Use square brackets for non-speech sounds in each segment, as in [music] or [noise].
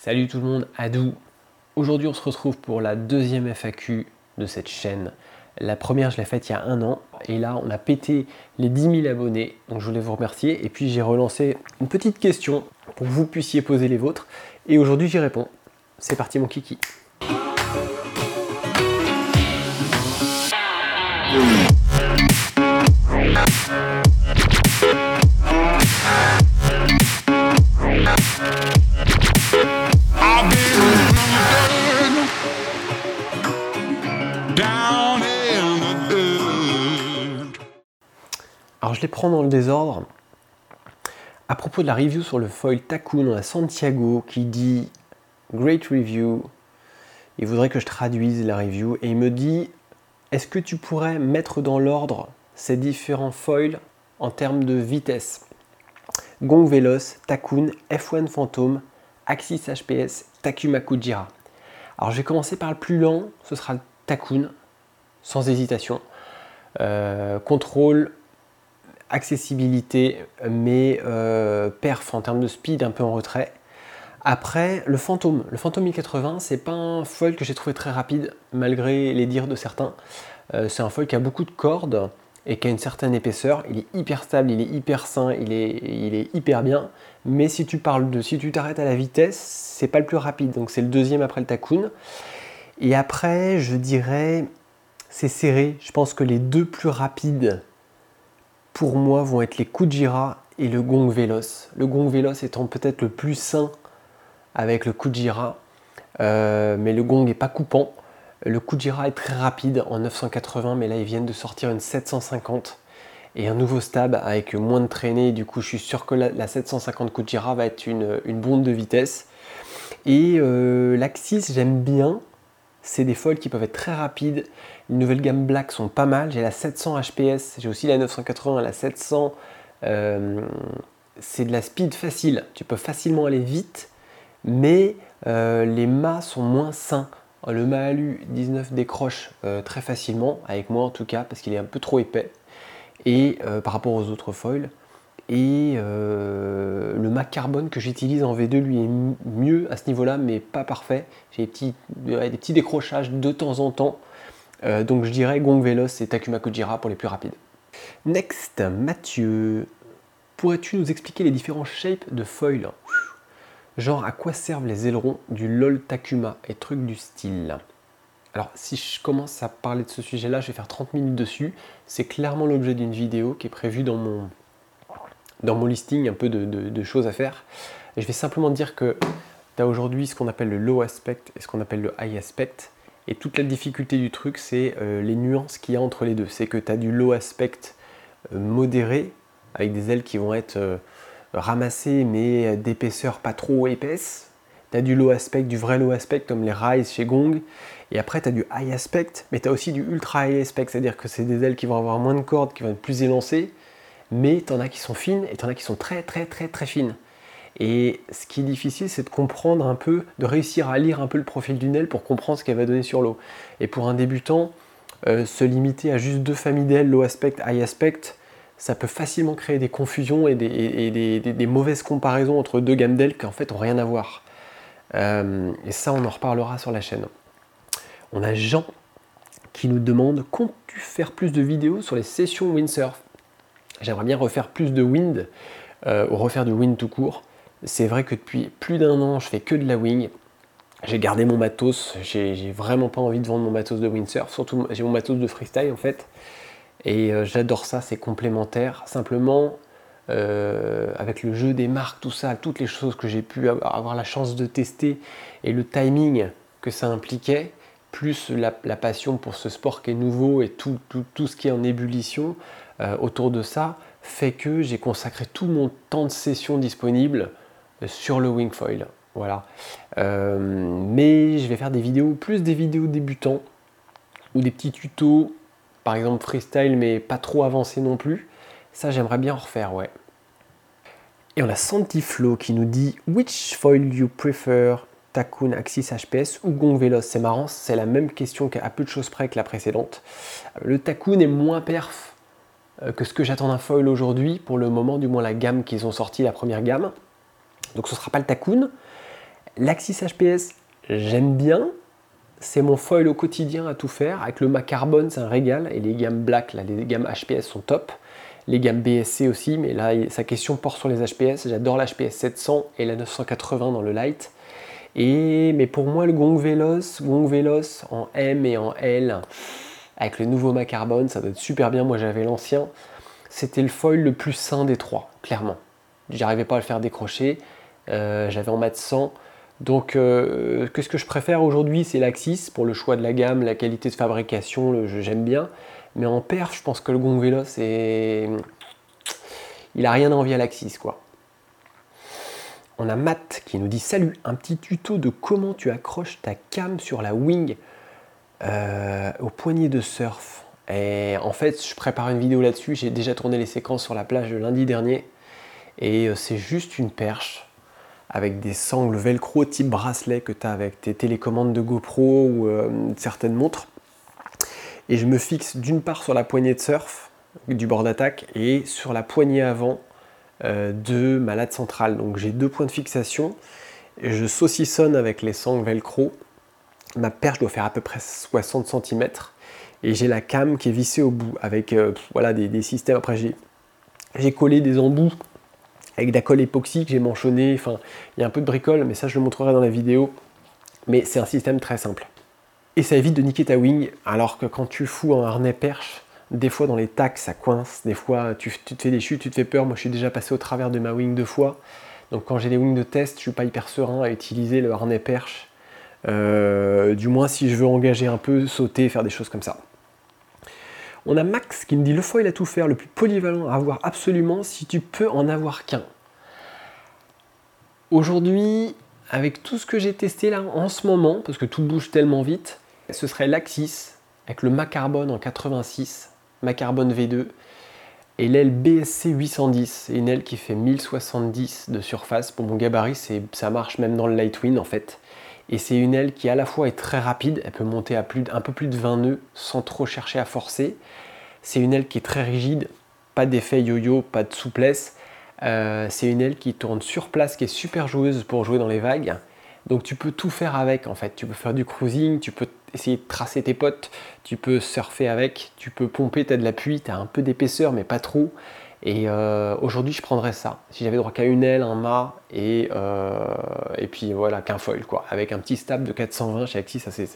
Salut tout le monde, Adou. Aujourd'hui, on se retrouve pour la deuxième FAQ de cette chaîne. La première, je l'ai faite il y a un an et là, on a pété les 10 000 abonnés. Donc, je voulais vous remercier. Et puis, j'ai relancé une petite question pour que vous puissiez poser les vôtres. Et aujourd'hui, j'y réponds. C'est parti, mon kiki. Dans le désordre. À propos de la review sur le foil Takun, on a Santiago qui dit Great review. Il voudrait que je traduise la review et il me dit Est-ce que tu pourrais mettre dans l'ordre ces différents foils en termes de vitesse? Gong Veloz, Takun, F1 Phantom, Axis HPS, Takuma Kujira. Alors je vais commencer par le plus lent, ce sera le sans hésitation. Euh, contrôle, accessibilité, mais euh, perf en termes de speed un peu en retrait. Après, le fantôme. Le fantôme 1080, c'est pas un foil que j'ai trouvé très rapide, malgré les dires de certains. Euh, c'est un foil qui a beaucoup de cordes et qui a une certaine épaisseur. Il est hyper stable, il est hyper sain, il est, hyper bien. Mais si tu parles de, si tu t'arrêtes à la vitesse, c'est pas le plus rapide. Donc c'est le deuxième après le Takun. Et après, je dirais, c'est serré. Je pense que les deux plus rapides, pour moi, vont être les Kujira et le Gong Veloz. Le Gong Veloz étant peut-être le plus sain avec le Kujira, euh, mais le Gong n'est pas coupant. Le Kujira est très rapide en 980, mais là ils viennent de sortir une 750 et un nouveau stab avec moins de traînée. Du coup, je suis sûr que la, 750 Kujira va être une, une bombe de vitesse. Et euh, l'Axis, j'aime bien. C'est des foils qui peuvent être très rapides. Les nouvelles gammes black sont pas mal. J'ai la 700 HPS, j'ai aussi la 980, la 700. Euh, c'est de la speed facile. Tu peux facilement aller vite, mais euh, les mâts sont moins sains. Le Mahalu 19 décroche euh, très facilement, avec moi en tout cas, parce qu'il est un peu trop épais, et par rapport aux autres foils. Et le mât carbone que j'utilise en V2 lui est mieux à ce niveau-là, mais pas parfait. J'ai des petits décrochages de temps en temps. Euh, donc je dirais Gong Velos et Takuma Kujira pour les plus rapides. Next, Mathieu, pourrais-tu nous expliquer les différents shapes de foil? Genre à quoi servent les ailerons du LOL Takuma et trucs du style? Alors si je commence à parler de ce sujet-là, je vais faire 30 minutes dessus. C'est clairement l'objet d'une vidéo qui est prévue dans mon, dans mon listing, un peu de, de choses à faire. Je vais simplement dire que tu as aujourd'hui ce qu'on appelle le low aspect et ce qu'on appelle le high aspect. Et toute la difficulté du truc, c'est euh, les nuances qu'il y a entre les deux. C'est que tu as du low aspect euh, modéré, avec des ailes qui vont être euh, ramassées mais d'épaisseur pas trop épaisse. Tu as du low aspect, du vrai low aspect comme les Rise chez Gong. Et après, tu as du high aspect, mais tu as aussi du ultra high aspect, c'est-à-dire que c'est des ailes qui vont avoir moins de cordes, qui vont être plus élancées, mais tu en as qui sont fines et tu en as qui sont très très très très fines. Et ce qui est difficile, c'est de comprendre un peu, de réussir à lire un peu le profil d'une aile pour comprendre ce qu'elle va donner sur l'eau. Et pour un débutant, euh, se limiter à juste deux familles d'ailes, low aspect, high aspect, ça peut facilement créer des confusions et des, mauvaises comparaisons entre deux gammes d'ailes qui en fait n'ont rien à voir. Euh, et ça, on en reparlera sur la chaîne. On a Jean qui nous demande comptes-tu faire plus de vidéos sur les sessions windsurf? J'aimerais bien refaire plus de wind, euh, ou refaire du wind tout court. C'est vrai que depuis plus d'un an, je fais que de la wing. J'ai gardé mon matos, j'ai vraiment pas envie de vendre mon matos de windsurf, surtout j'ai mon matos de freestyle en fait. Et euh, j'adore ça, c'est complémentaire. Simplement, euh, avec le jeu des marques, tout ça, toutes les choses que j'ai pu avoir la chance de tester et le timing que ça impliquait, plus la, passion pour ce sport qui est nouveau et tout, tout, ce qui est en ébullition euh, autour de ça, fait que j'ai consacré tout mon temps de session disponible sur le wingfoil. Voilà. Euh, mais je vais faire des vidéos, plus des vidéos débutants ou des petits tutos, par exemple freestyle, mais pas trop avancé non plus. Ça, j'aimerais bien en refaire, ouais. Et on a Santiflow qui nous dit Which foil you prefer Takun Axis HPS ou Gong Veloz? C'est marrant, c'est la même question qu'à peu de choses près que la précédente. Le Takun est moins perf euh, que ce que j'attends d'un foil aujourd'hui, pour le moment, du moins la gamme qu'ils ont sorti, la première gamme. Donc ce ne sera pas le Takun. L'Axis HPS, j'aime bien. C'est mon foil au quotidien à tout faire. Avec le Macarbone, c'est un régal. Et les gammes Black, là, les gammes HPS sont top. Les gammes BSC aussi, mais là, sa question porte sur les HPS. J'adore l'HPS 700 et la 980 dans le light. Et, mais pour moi, le Gong Veloz, Gong Veloz en M et en L, avec le nouveau Macarbone, ça doit être super bien. Moi, j'avais l'ancien. C'était le foil le plus sain des trois, clairement. J'arrivais pas à le faire décrocher. Euh, j'avais en mat 100. Donc, euh, qu'est-ce que je préfère aujourd'hui? C'est l'Axis pour le choix de la gamme, la qualité de fabrication, j'aime bien. Mais en perf, je pense que le Gong c'est. Il a rien à envier à l'Axis, quoi. On a Matt qui nous dit Salut, un petit tuto de comment tu accroches ta cam sur la wing euh, au poignet de surf. Et en fait, je prépare une vidéo là-dessus. J'ai déjà tourné les séquences sur la plage le lundi dernier. Et c'est juste une perche avec des sangles velcro type bracelet que tu as avec tes télécommandes de GoPro ou euh, certaines montres. Et je me fixe d'une part sur la poignée de surf du bord d'attaque et sur la poignée avant euh, de ma latte centrale. Donc j'ai deux points de fixation. Et je saucissonne avec les sangles velcro. Ma perche doit faire à peu près 60 cm. Et j'ai la cam qui est vissée au bout avec euh, voilà, des, des systèmes. Après j'ai collé des embouts avec de la colle époxy que j'ai manchonné. Enfin, il y a un peu de bricole, mais ça je le montrerai dans la vidéo. Mais c'est un système très simple. Et ça évite de niquer ta wing, alors que quand tu fous un harnais perche, des fois dans les tacs ça coince, des fois tu, te fais des chutes, tu te fais peur. Moi je suis déjà passé au travers de ma wing deux fois. Donc quand j'ai des wings de test, je suis pas hyper serein à utiliser le harnais perche. Euh, du moins si je veux engager un peu, sauter, faire des choses comme ça. On a Max qui me dit le foil à tout faire, le plus polyvalent à avoir absolument si tu peux en avoir qu'un. Aujourd'hui, avec tout ce que j'ai testé là en ce moment, parce que tout bouge tellement vite, ce serait l'Axis avec le Macarbone en 86, Macarbone V2, et l'aile BSC 810, une aile qui fait 1070 de surface. Pour mon gabarit, ça marche même dans le Lightwind en fait. Et c'est une aile qui à la fois est très rapide, elle peut monter à un peu plus de 20 nœuds sans trop chercher à forcer. C'est une aile qui est très rigide, pas d'effet yo-yo, pas de souplesse. Euh, c'est une aile qui tourne sur place, qui est super joueuse pour jouer dans les vagues. Donc tu peux tout faire avec en fait. Tu peux faire du cruising, tu peux essayer de tracer tes potes, tu peux surfer avec, tu peux pomper, tu as de l'appui, tu as un peu d'épaisseur mais pas trop. Et euh, aujourd'hui, je prendrais ça. Si j'avais droit qu'à une aile, un mât et, euh, et puis voilà, qu'un foil, quoi. Avec un petit stab de 420 chez Actis, ça c'est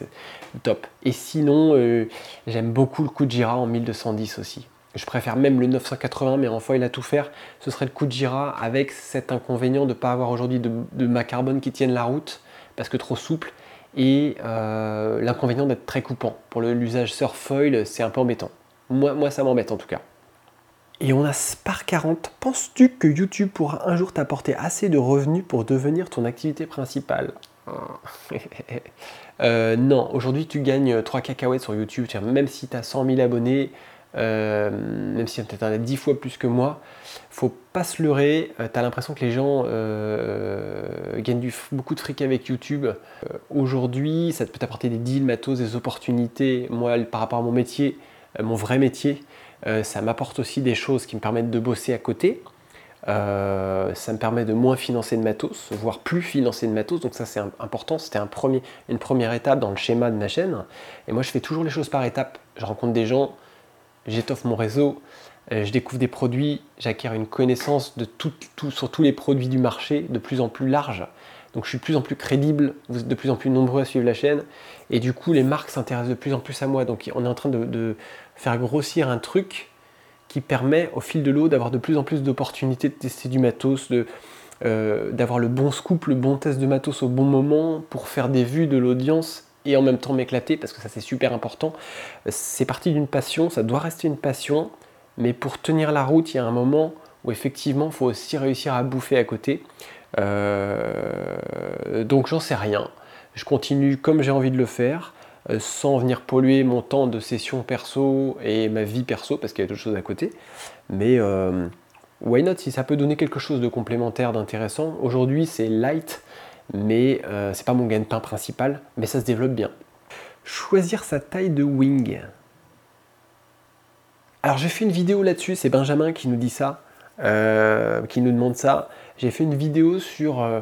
top. Et sinon, euh, j'aime beaucoup le coup de Gira en 1210 aussi. Je préfère même le 980, mais en foil à tout faire, ce serait le coup de Gira avec cet inconvénient de ne pas avoir aujourd'hui de, de ma carbone qui tienne la route, parce que trop souple, et l'inconvénient d'être très coupant. Pour l'usage surf foil, c'est un peu embêtant. Moi ça m'embête en tout cas. Et on a Spar 40. Penses-tu que YouTube pourra un jour t'apporter assez de revenus pour devenir ton activité principale? [laughs] Euh, Non, aujourd'hui tu gagnes 3 cacahuètes sur YouTube, même si tu as 100 000 abonnés, euh, même si tu as 10 fois plus que moi, faut pas se leurrer, euh, tu as l'impression que les gens gagnent beaucoup de fric avec YouTube. aujourd'hui, ça peut t'apporter des deals, matos, des opportunités. Moi, par rapport à mon métier, mon vrai métier, euh, ça m'apporte aussi des choses qui me permettent de bosser à côté. Euh, ça me permet de moins financer de matos, voire plus financer de matos. Donc ça c'est important. C'était un premier, une première étape dans le schéma de ma chaîne. Et moi je fais toujours les choses par étapes. Je rencontre des gens, j'étoffe mon réseau, euh, je découvre des produits, j'acquiers une connaissance de sur tous les produits du marché de plus en plus large. Donc je suis de plus en plus crédible, vous êtes de plus en plus nombreux à suivre la chaîne, et du coup les marques s'intéressent de plus en plus à moi. Donc on est en train de, faire grossir un truc qui permet au fil de l'eau d'avoir de plus en plus d'opportunités de tester du matos, euh, d'avoir le bon scoop, le bon test de matos au bon moment pour faire des vues de l'audience et en même temps m'éclater parce que ça c'est super important. C'est parti d'une passion, ça doit rester une passion, mais pour tenir la route, il y a un moment où effectivement il faut aussi réussir à bouffer à côté. Euh, donc j'en sais rien. Je continue comme j'ai envie de le faire, sans venir polluer mon temps de session perso et ma vie perso, parce qu'il y a d'autres choses à côté. Mais euh, why not si ça peut donner quelque chose de complémentaire, d'intéressant. Aujourd'hui c'est light, mais c'est pas mon gain-pain principal, mais ça se développe bien. Choisir sa taille de wing. Alors j'ai fait une vidéo là-dessus, c'est Benjamin qui nous dit ça, qui nous demande ça. J'ai fait une vidéo sur euh,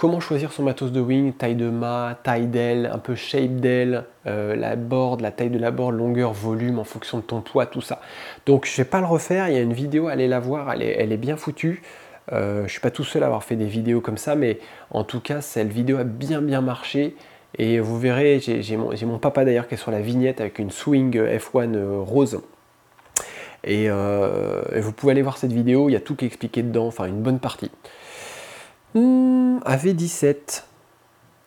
comment choisir son matos de wing, taille de mât, taille d'aile, un peu shape d'aile, euh, la board, la taille de la board, longueur, volume en fonction de ton poids, tout ça. Donc je vais pas le refaire, il y a une vidéo, allez la voir, elle est, bien foutue. Euh, je suis pas tout seul à avoir fait des vidéos comme ça, mais en tout cas, cette vidéo a bien bien marché. Et vous verrez, j'ai mon, papa d'ailleurs qui est sur la vignette avec une swing F1 euh, rose. Euh, et, vous pouvez aller voir cette vidéo, il y a tout qui est expliqué dedans, enfin une bonne partie. Hmm, AV17,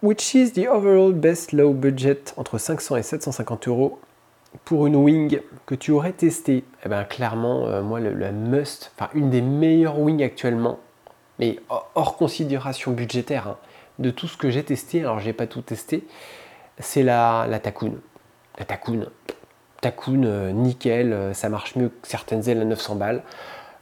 which is the overall best low budget entre 500 et 750 euros pour une wing que tu aurais testé Eh bien clairement, euh, moi le, must, enfin une des meilleures wings actuellement, mais hors considération budgétaire, hein, de tout ce que j'ai testé, alors j'ai pas tout testé, c'est la, la. La Takun, Takun, euh, nickel, euh, ça marche mieux que certaines ailes à 900 balles.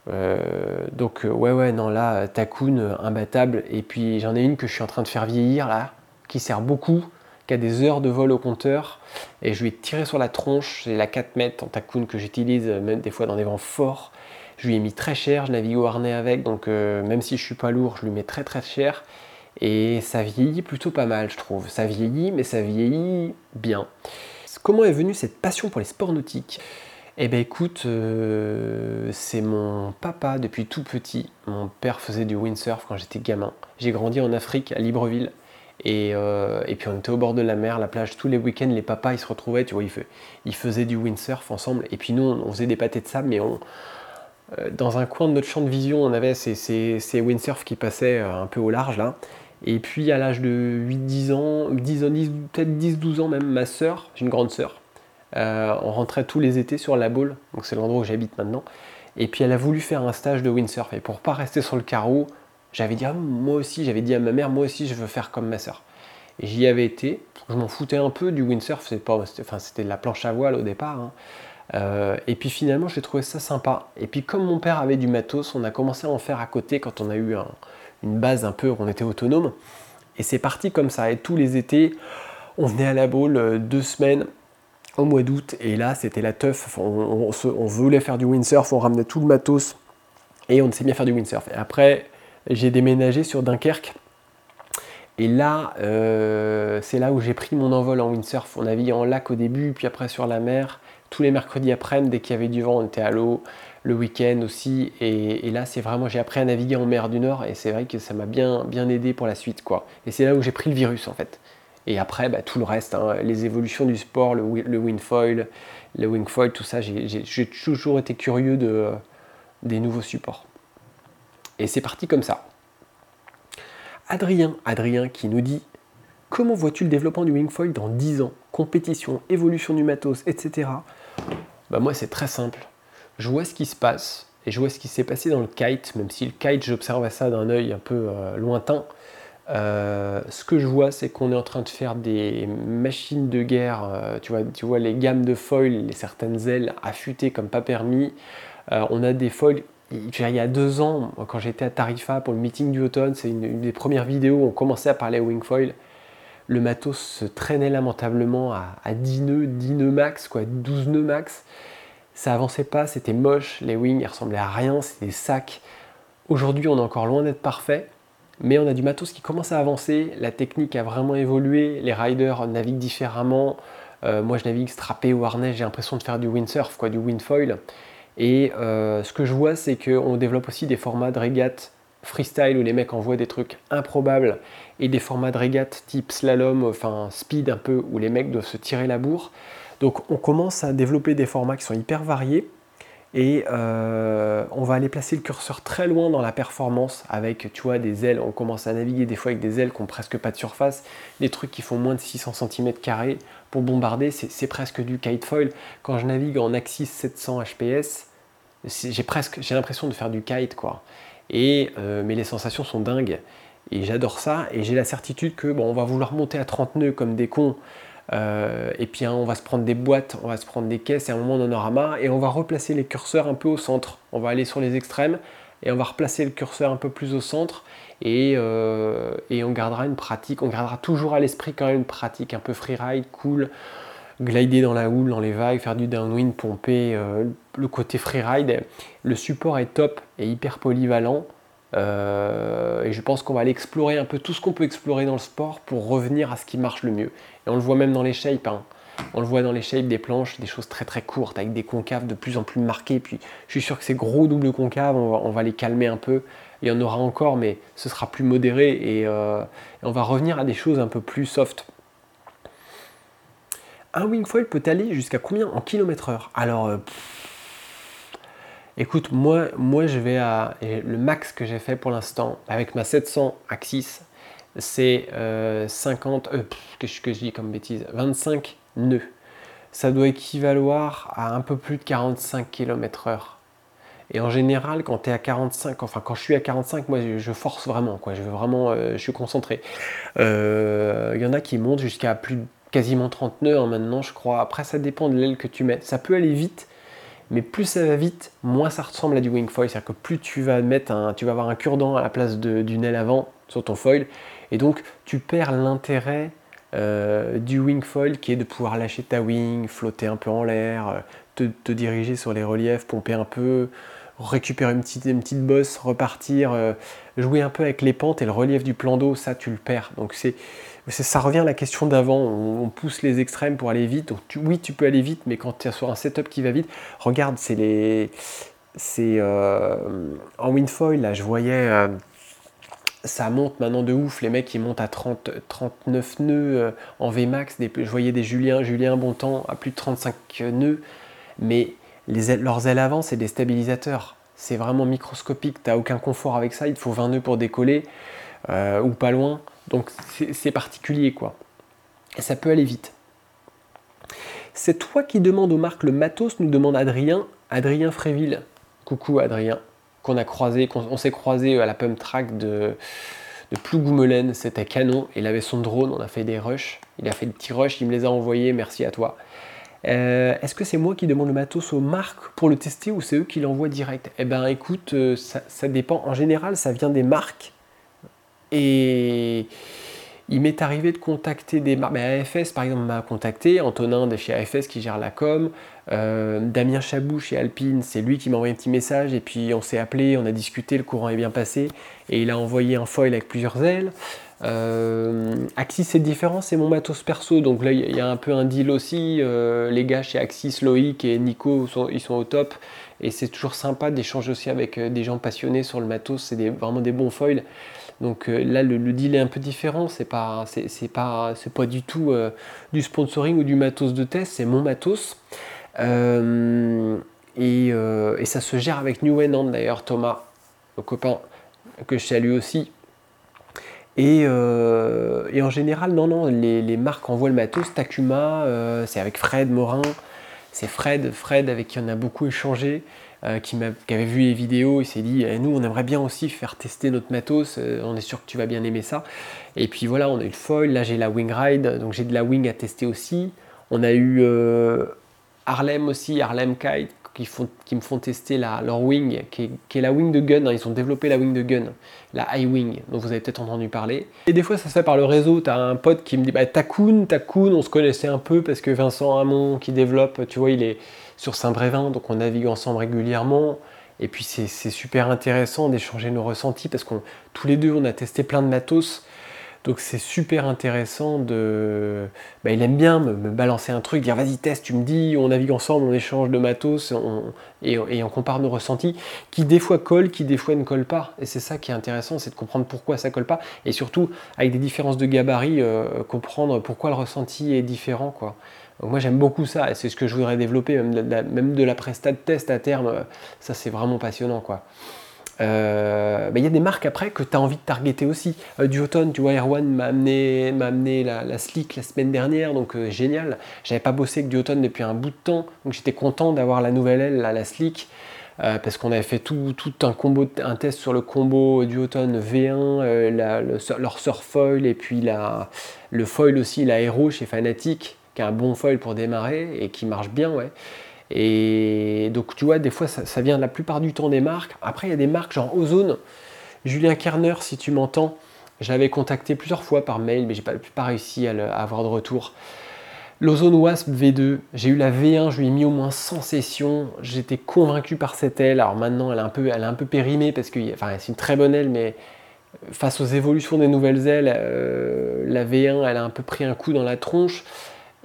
Euh, donc ouais ouais non là Takun imbattable. Et puis j'en ai une que je suis en train de faire vieillir là qui sert beaucoup qui a des heures de vol au compteur. Et je lui ai tiré sur la tronche c'est la 4 mètres en Takun que j'utilise même des fois dans des vents forts. Je lui ai mis très cher je navigue au harnais avec donc même si je suis pas lourd je lui mets très très cher. Et ça vieillit plutôt pas mal je trouve. Ça vieillit mais ça vieillit bien. Comment est venue cette passion pour les sports nautiques? Eh bien écoute, euh, c'est mon papa depuis tout petit. Mon père faisait du windsurf quand j'étais gamin. J'ai grandi en Afrique, à Libreville. Et, euh, puis on était au bord de la mer, la plage, tous les week-ends, les papas ils se retrouvaient, tu vois, ils, faisaient du windsurf ensemble. Et puis nous, on, faisait des pâtés de sable, mais on, euh, dans un coin de notre champ de vision, on avait ces, ces windsurfs qui passaient un peu au large là. Et puis à l'âge de 8-10 ans, 10 peut-être 10-12 ans même, ma sœur, j'ai une grande sœur, euh, on rentrait tous les étés sur la boule, donc c'est l'endroit où j'habite maintenant. Et puis elle a voulu faire un stage de windsurf. Et pour pas rester sur le carreau, j'avais dit, ah, moi aussi, j'avais dit à ma mère, moi aussi je veux faire comme ma sœur. Et j'y avais été, je m'en foutais un peu du windsurf, c'était, enfin, c'était de la planche à voile au départ. Hein. Euh, et puis finalement, j'ai trouvé ça sympa. Et puis comme mon père avait du matos, on a commencé à en faire à côté quand on a eu un, une base un peu on était autonome. Et c'est parti comme ça. Et tous les étés, on venait à la boule euh, deux semaines au mois d'août. Et là, c'était la teuf. On, voulait faire du windsurf, on ramenait tout le matos et on sait bien faire du windsurf. Et après, j'ai déménagé sur Dunkerque. Et là, euh, c'est là où j'ai pris mon envol en windsurf. On naviguait en lac au début, puis après sur la mer. Tous les mercredis après, dès qu'il y avait du vent, on était à l'eau le week-end aussi. Et, là, c'est vraiment, j'ai appris à naviguer en mer du Nord et c'est vrai que ça m'a bien, bien aidé pour la suite. quoi. Et c'est là où j'ai pris le virus en fait. Et après, bah, tout le reste, hein, les évolutions du sport, le, le wingfoil, le wingfoil, tout ça, j'ai toujours été curieux de, des nouveaux supports. Et c'est parti comme ça. Adrien, Adrien qui nous dit Comment vois-tu le développement du wingfoil dans 10 ans? Compétition, évolution du matos, etc. Bah moi, c'est très simple je vois ce qui se passe et je vois ce qui s'est passé dans le kite, même si le kite, j'observe ça d'un œil un peu euh, lointain. Euh, ce que je vois, c'est qu'on est en train de faire des machines de guerre. Euh, tu, vois, tu vois les gammes de foils, les certaines ailes affûtées comme pas permis. on a des foils. Il y a deux ans, quand j'étais à Tarifa pour le meeting du automne, c'est une, des premières vidéos où on commençait à parler wingfoil. Le matos se traînait lamentablement à, à 10 nœuds, 10 nœuds max, quoi, 12 nœuds max ça avançait pas, c'était moche, les wings ils ressemblaient à rien, c'était des sacs. Aujourd'hui on est encore loin d'être parfait, mais on a du matos qui commence à avancer, la technique a vraiment évolué, les riders naviguent différemment. Euh, moi je navigue strappé au harnais, j'ai l'impression de faire du windsurf, quoi, du windfoil. Et euh, ce que je vois c'est qu'on développe aussi des formats de régate freestyle où les mecs envoient des trucs improbables et des formats de régate type slalom, enfin speed un peu, où les mecs doivent se tirer la bourre. Donc on commence à développer des formats qui sont hyper variés et euh, on va aller placer le curseur très loin dans la performance avec tu vois des ailes. On commence à naviguer des fois avec des ailes qui n'ont presque pas de surface, des trucs qui font moins de 600 cm pour bombarder, c'est presque du kite foil. Quand je navigue en Axis 700 HPS, j'ai presque j'ai l'impression de faire du kite quoi. Et euh, mais les sensations sont dingues et j'adore ça et j'ai la certitude que bon on va vouloir monter à 30 nœuds comme des cons euh, et puis hein, on va se prendre des boîtes, on va se prendre des caisses et à un moment on en et on va replacer les curseurs un peu au centre. On va aller sur les extrêmes et on va replacer le curseur un peu plus au centre et, euh, on gardera une pratique, on gardera toujours à l'esprit quand même une pratique un peu freeride, cool, glider dans la houle, dans les vagues, faire du downwind, pomper, euh, le côté freeride. Le support est top et hyper polyvalent. Et je pense qu'on va aller explorer un peu tout ce qu'on peut explorer dans le sport pour revenir à ce qui marche le mieux. Et on le voit même dans les shapes. Hein. On le voit dans les shapes des planches, des choses très très courtes avec des concaves de plus en plus marquées. Puis je suis sûr que ces gros doubles concaves, on va, les calmer un peu. Il y en aura encore, mais ce sera plus modéré et, euh, on va revenir à des choses un peu plus soft. Un wingfoil peut aller jusqu'à combien en kilomètre heure? Alors, euh, écoute, moi, moi je vais à. Le max que j'ai fait pour l'instant avec ma 700 Axis, c'est 50. Euh, qu'est-ce que je dis comme bêtise 25 nœuds. Ça doit équivaloir à un peu plus de 45 km/h. Et en général, quand tu es à 45, enfin quand je suis à 45, moi je force vraiment, quoi. Je veux vraiment, euh, je suis concentré. Il euh, y en a qui montent jusqu'à plus quasiment 30 nœuds hein, maintenant, je crois. Après, ça dépend de l'aile que tu mets. Ça peut aller vite, mais plus ça va vite, moins ça ressemble à du wing foil. C'est-à-dire que plus tu vas mettre un, tu vas avoir un cure-dent à la place d'une aile avant sur ton foil, et donc tu perds l'intérêt euh, du wing foil qui est de pouvoir lâcher ta wing, flotter un peu en l'air, te, te, diriger sur les reliefs, pomper un peu, récupérer une petite, bosse, repartir, euh, jouer un peu avec les pentes et le relief du plan d'eau, ça tu le perds. Donc c'est, ça revient à la question d'avant, on, pousse les extrêmes pour aller vite. Oui, tu peux aller vite, mais quand tu es sur un setup qui va vite, regarde, c'est les. C'est euh, en windfoil, là, je voyais. Euh, ça monte maintenant de ouf, les mecs ils montent à 30, 39 nœuds en Vmax, des, je voyais des Julien, Julien Bontemps à plus de 35 nœuds, mais leurs ailes avant, c'est des stabilisateurs. C'est vraiment microscopique, tu n'as aucun confort avec ça, il te faut 20 nœuds pour décoller, euh, ou pas loin. Donc c'est particulier quoi. Ça peut aller vite. C'est toi qui demandes aux marques le matos, nous demande Adrien, Adrien Fréville. Coucou Adrien, qu'on a croisé, on s'est croisé à la pump track de, de Plougoumelen, c'était canon, il avait son drone, on a fait des rushs, il a fait des petits rushs, il me les a envoyés, merci à toi. Euh, est-ce que c'est moi qui demande le matos aux marques pour le tester ou c'est eux qui l'envoient direct? Eh ben écoute, euh, ça, dépend. En général, ça vient des marques. Et il m'est arrivé de contacter des marques. AFS par exemple m'a contacté, Antonin de chez AFS qui gère la com, euh, Damien Chabou chez Alpine, c'est lui qui m'a envoyé un petit message et puis on s'est appelé, on a discuté, le courant est bien passé et il a envoyé un foil avec plusieurs ailes. Euh, Axis c'est différent, c'est mon matos perso, donc là il y a un peu un deal aussi. Euh, les gars chez Axis, Loïc et Nico, ils sont au top. Et c'est toujours sympa d'échanger aussi avec des gens passionnés sur le matos, c'est vraiment des bons foils. Donc là le, deal est un peu différent, c'est pas, c'est, pas, du tout du sponsoring ou du matos de test, c'est mon matos. Et, et, ça se gère avec New Enand d'ailleurs, Thomas, le copain que je salue aussi, euh, et, en général, non, non, les, marques envoient le matos. Takuma, euh, c'est avec Fred Morin. C'est Fred, Fred avec qui on a beaucoup échangé, euh, qui, avait vu les vidéos. Il s'est dit, eh, nous, on aimerait bien aussi faire tester notre matos. on est sûr que tu vas bien aimer ça. Et puis voilà, on a eu le foil. Là, j'ai la Wing Ride, donc j'ai de la Wing à tester aussi. On a eu Harlem aussi, Harlem Kite, qui, me font tester leur wing, qui est, la wing de gun. Hein. Ils ont développé la wing de gun, la high wing, dont vous avez peut-être entendu parler. Et des fois, ça se fait par le réseau. Tu as un pote qui me dit bah, Takun, Takun, on se connaissait un peu parce que Vincent Hamon qui développe, tu vois, il est sur Saint-Brévin, donc on navigue ensemble régulièrement. Et puis c'est super intéressant d'échanger nos ressentis parce qu'on tous les deux on a testé plein de matos donc c'est super intéressant de. Bah, il aime bien me, balancer un truc, dire vas-y teste, tu me dis, on navigue ensemble, on échange de matos et, on compare nos ressentis, qui des fois collent, qui des fois ne collent pas. Et c'est ça qui est intéressant, c'est de comprendre pourquoi ça colle pas, et surtout avec des différences de gabarit, euh, comprendre pourquoi le ressenti est différent. Quoi. Moi j'aime beaucoup ça, et c'est ce que je voudrais développer, même de la, même de la presta de test à terme, ça c'est vraiment passionnant. quoi. Euh, il y a des marques après que tu as envie de targeter aussi. Euh, du automne, tu vois, Erwan m'a amené, m'a amené la, Slick la semaine dernière, donc euh, génial. J'avais pas bossé avec du depuis un bout de temps, donc j'étais content d'avoir la nouvelle aile, la, Slick. parce qu'on avait fait tout, un combo, un test sur le combo du automne V1, leur surfoil et puis la, le foil aussi, la chez Fanatic, qui est un bon foil pour démarrer et qui marche bien, ouais. Et donc, tu vois, des fois, ça, vient la plupart du temps des marques. Après, il y a des marques genre Ozone. Julien Kerner, si tu m'entends, j'avais contacté plusieurs fois par mail, mais j'ai pas, pas réussi à, avoir de retour. L'Ozone Wasp V2, j'ai eu la V1, je lui ai mis au moins 100 sessions, j'étais convaincu par cette aile, alors maintenant elle est un peu, elle est un peu périmée parce que enfin, c'est une très bonne aile, mais face aux évolutions des nouvelles ailes, euh, la V1 elle a un peu pris un coup dans la tronche.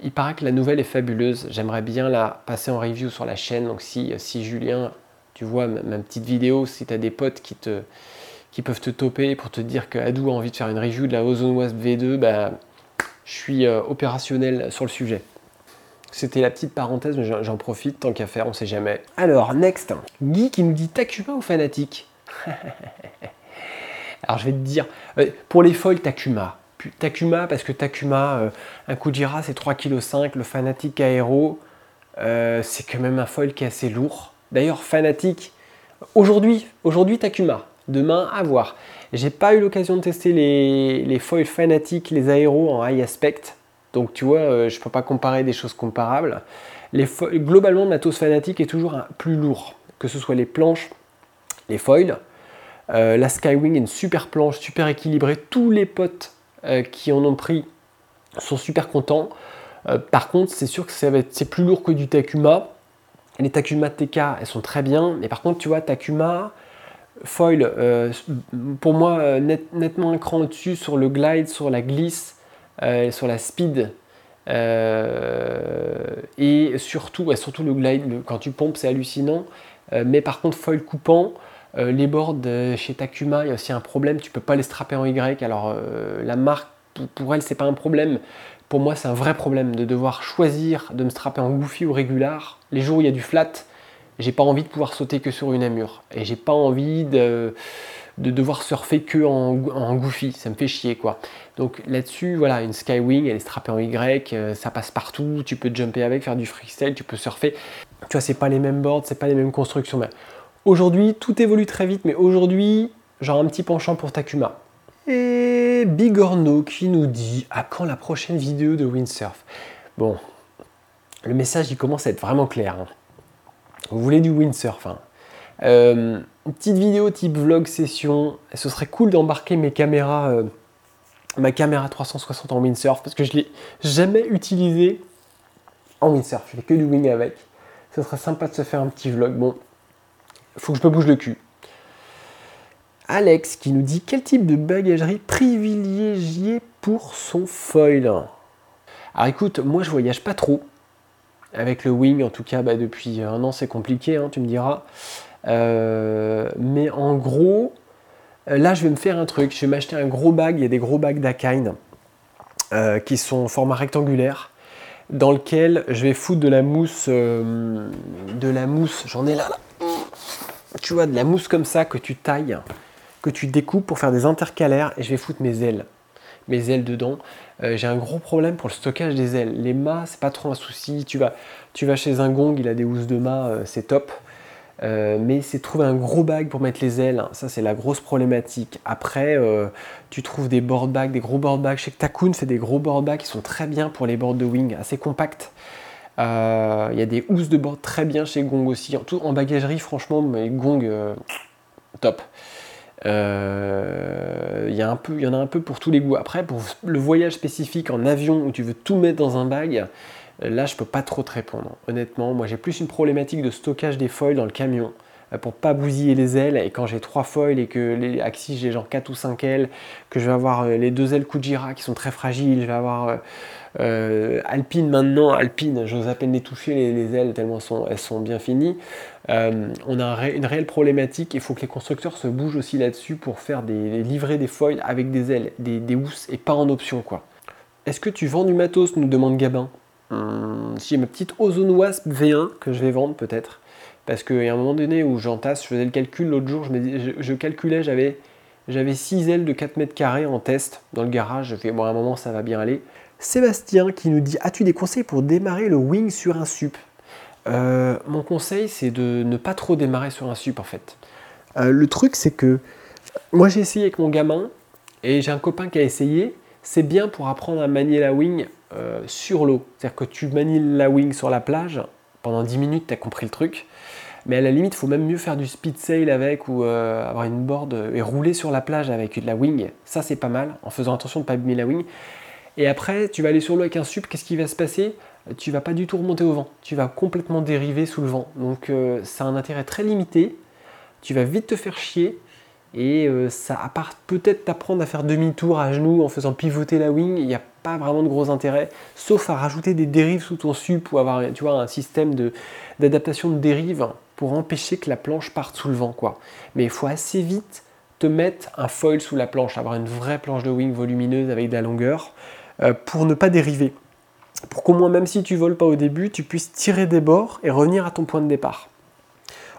Il paraît que la nouvelle est fabuleuse, j'aimerais bien la passer en review sur la chaîne, donc si, si Julien, tu vois ma, petite vidéo, si tu as des potes qui te qui peuvent te toper pour te dire que Adou a envie de faire une review de la Ozone Wasp V2, bah, je suis euh, opérationnel sur le sujet. C'était la petite parenthèse, mais j'en profite tant qu'à faire, on sait jamais. Alors, next, Guy qui nous dit Takuma ou Fanatic [laughs] Alors, je vais te dire, euh, pour les foils, Takuma. Takuma, parce que Takuma, euh, un Kujira, c'est 3,5 kg, le Fanatic Aero, c'est quand même un foil qui est assez lourd. D'ailleurs, Fanatic, aujourd'hui, aujourd'hui Takuma, demain à voir. J'ai pas eu l'occasion de tester les, les foils fanatiques, les aéros en high aspect. Donc tu vois, euh, je peux pas comparer des choses comparables. Les globalement, le matos fanatique est toujours plus lourd, que ce soit les planches, les foils. Euh, la Skywing est une super planche, super équilibrée. Tous les potes euh, qui en ont pris sont super contents. par contre, c'est sûr que c'est plus lourd que du Takuma. Les Takuma TK, elles sont très bien. Mais par contre, tu vois, Takuma, foil, euh, pour moi, euh, nettement un cran au-dessus sur le glide, sur la glisse, euh, sur la speed. et surtout, surtout le glide, quand tu pompes, c'est hallucinant. mais par contre, foil coupant, les boards chez Takuma, il y a aussi un problème, tu peux pas les strapper en Y. Alors, la marque, pour elle, c'est pas un problème. Pour moi, c'est un vrai problème de devoir choisir de me strapper en goofy ou régular. Les jours où il y a du flat, j'ai pas envie de pouvoir sauter que sur une amure. Et j'ai pas envie de, de, devoir surfer que en, goofy. Ça me fait chier quoi. Donc là-dessus, voilà, une Skywing, elle est strappée en Y, euh, ça passe partout, tu peux jumper avec, faire du freestyle, tu peux surfer. Tu vois, c'est pas les mêmes boards, c'est pas les mêmes constructions. Mais aujourd'hui, tout évolue très vite, mais aujourd'hui, genre un petit penchant pour Takuma. Et Bigorno qui nous dit à quand la prochaine vidéo de windsurf? Bon, le message il commence à être vraiment clair. Hein. Vous voulez du windsurf. Hein. Euh, une petite vidéo type vlog session. Ce serait cool d'embarquer mes caméras, euh, ma caméra 360 en windsurf parce que je l'ai jamais utilisé en windsurf. Je fais que du wing avec. Ce serait sympa de se faire un petit vlog. Bon, faut que je me bouge le cul. Alex qui nous dit quel type de bagagerie privilégié pour son foil. Alors écoute, moi je voyage pas trop. Avec le wing, en tout cas, bah, depuis un an, c'est compliqué, hein, tu me diras. Euh, mais en gros, euh, là, je vais me faire un truc. Je vais m'acheter un gros bag. Il y a des gros bags d'Akain euh, qui sont en format rectangulaire, dans lequel je vais foutre de la mousse, de la mousse. J'en ai là. Tu vois, de la mousse comme ça que tu tailles, que tu découpes pour faire des intercalaires, et je vais foutre mes ailes mes ailes dedans. Euh, j'ai un gros problème pour le stockage des ailes. Les mâts, c'est pas trop un souci. Tu vas, tu vas chez un gong, il a des housses de mâts, euh, c'est top. Euh, mais c'est trouver un gros bag pour mettre les ailes, ça c'est la grosse problématique. Après, tu trouves des board bags, des gros board bags. Je sais que Takun fait des gros board bags qui sont très bien pour les boards de wing, assez compacts. Il y a des housses de board très bien chez Gong aussi. En, tout, en bagagerie, franchement, mais Gong, top. Euh, il y, a un peu, y en a un peu pour tous les goûts. Après, pour le voyage spécifique en avion où tu veux tout mettre dans un bag, euh, là je peux pas trop te répondre. Honnêtement, moi j'ai plus une problématique de stockage des foils dans le camion euh, pour pas bousiller les ailes. Et quand j'ai trois foils et que les Axis j'ai genre 4 ou 5 ailes, que je vais avoir les deux ailes Kujira qui sont très fragiles, je vais avoir euh, Alpine maintenant, Alpine, j'ose à peine les toucher les, ailes tellement elles sont bien finies. Euh, on a une réelle problématique. Il faut que les constructeurs se bougent aussi là-dessus pour faire des livrer des foils avec des ailes, des, housses et pas en option quoi. Est-ce que tu vends du matos nous demande Gabin. J'ai ma petite Ozone Wasp V1 que je vais vendre peut-être. Parce qu'il y a un moment donné où j'entasse, je faisais le calcul l'autre jour, je, calculais, j'avais j'avais 6 ailes de 4 mètres carrés en test dans le garage. Je fais bon à un moment ça va bien aller. Sébastien qui nous dit As-tu des conseils pour démarrer le wing sur un sup? Euh, Mon conseil, c'est de ne pas trop démarrer sur un sup en fait. Euh, le truc, c'est que moi j'ai essayé avec mon gamin et j'ai un copain qui a essayé. C'est bien pour apprendre à manier la wing euh, sur l'eau. C'est-à-dire que tu manies la wing sur la plage, pendant 10 minutes, tu as compris le truc. Mais à la limite, il faut même mieux faire du speed sail avec ou avoir une board et rouler sur la plage avec de la wing. Ça, c'est pas mal, en faisant attention de ne pas abîmer la wing. Et après, tu vas aller sur l'eau avec un sup, qu'est-ce qui va se passer? Tu vas pas du tout remonter au vent. Tu vas complètement dériver sous le vent. Donc euh, ça a un intérêt très limité. Tu vas vite te faire chier. Et euh, ça, à part peut-être t'apprendre à faire demi-tour à genoux en faisant pivoter la wing, il n'y a pas vraiment de gros intérêt, sauf à rajouter des dérives sous ton sup ou avoir tu vois, un système d'adaptation de, dérive pour empêcher que la planche parte sous le vent. Quoi. Mais il faut assez vite te mettre un foil sous la planche, avoir une vraie planche de wing volumineuse avec de la longueur euh, pour ne pas dériver. Pour qu'au moins, même si tu voles pas au début, tu puisses tirer des bords et revenir à ton point de départ.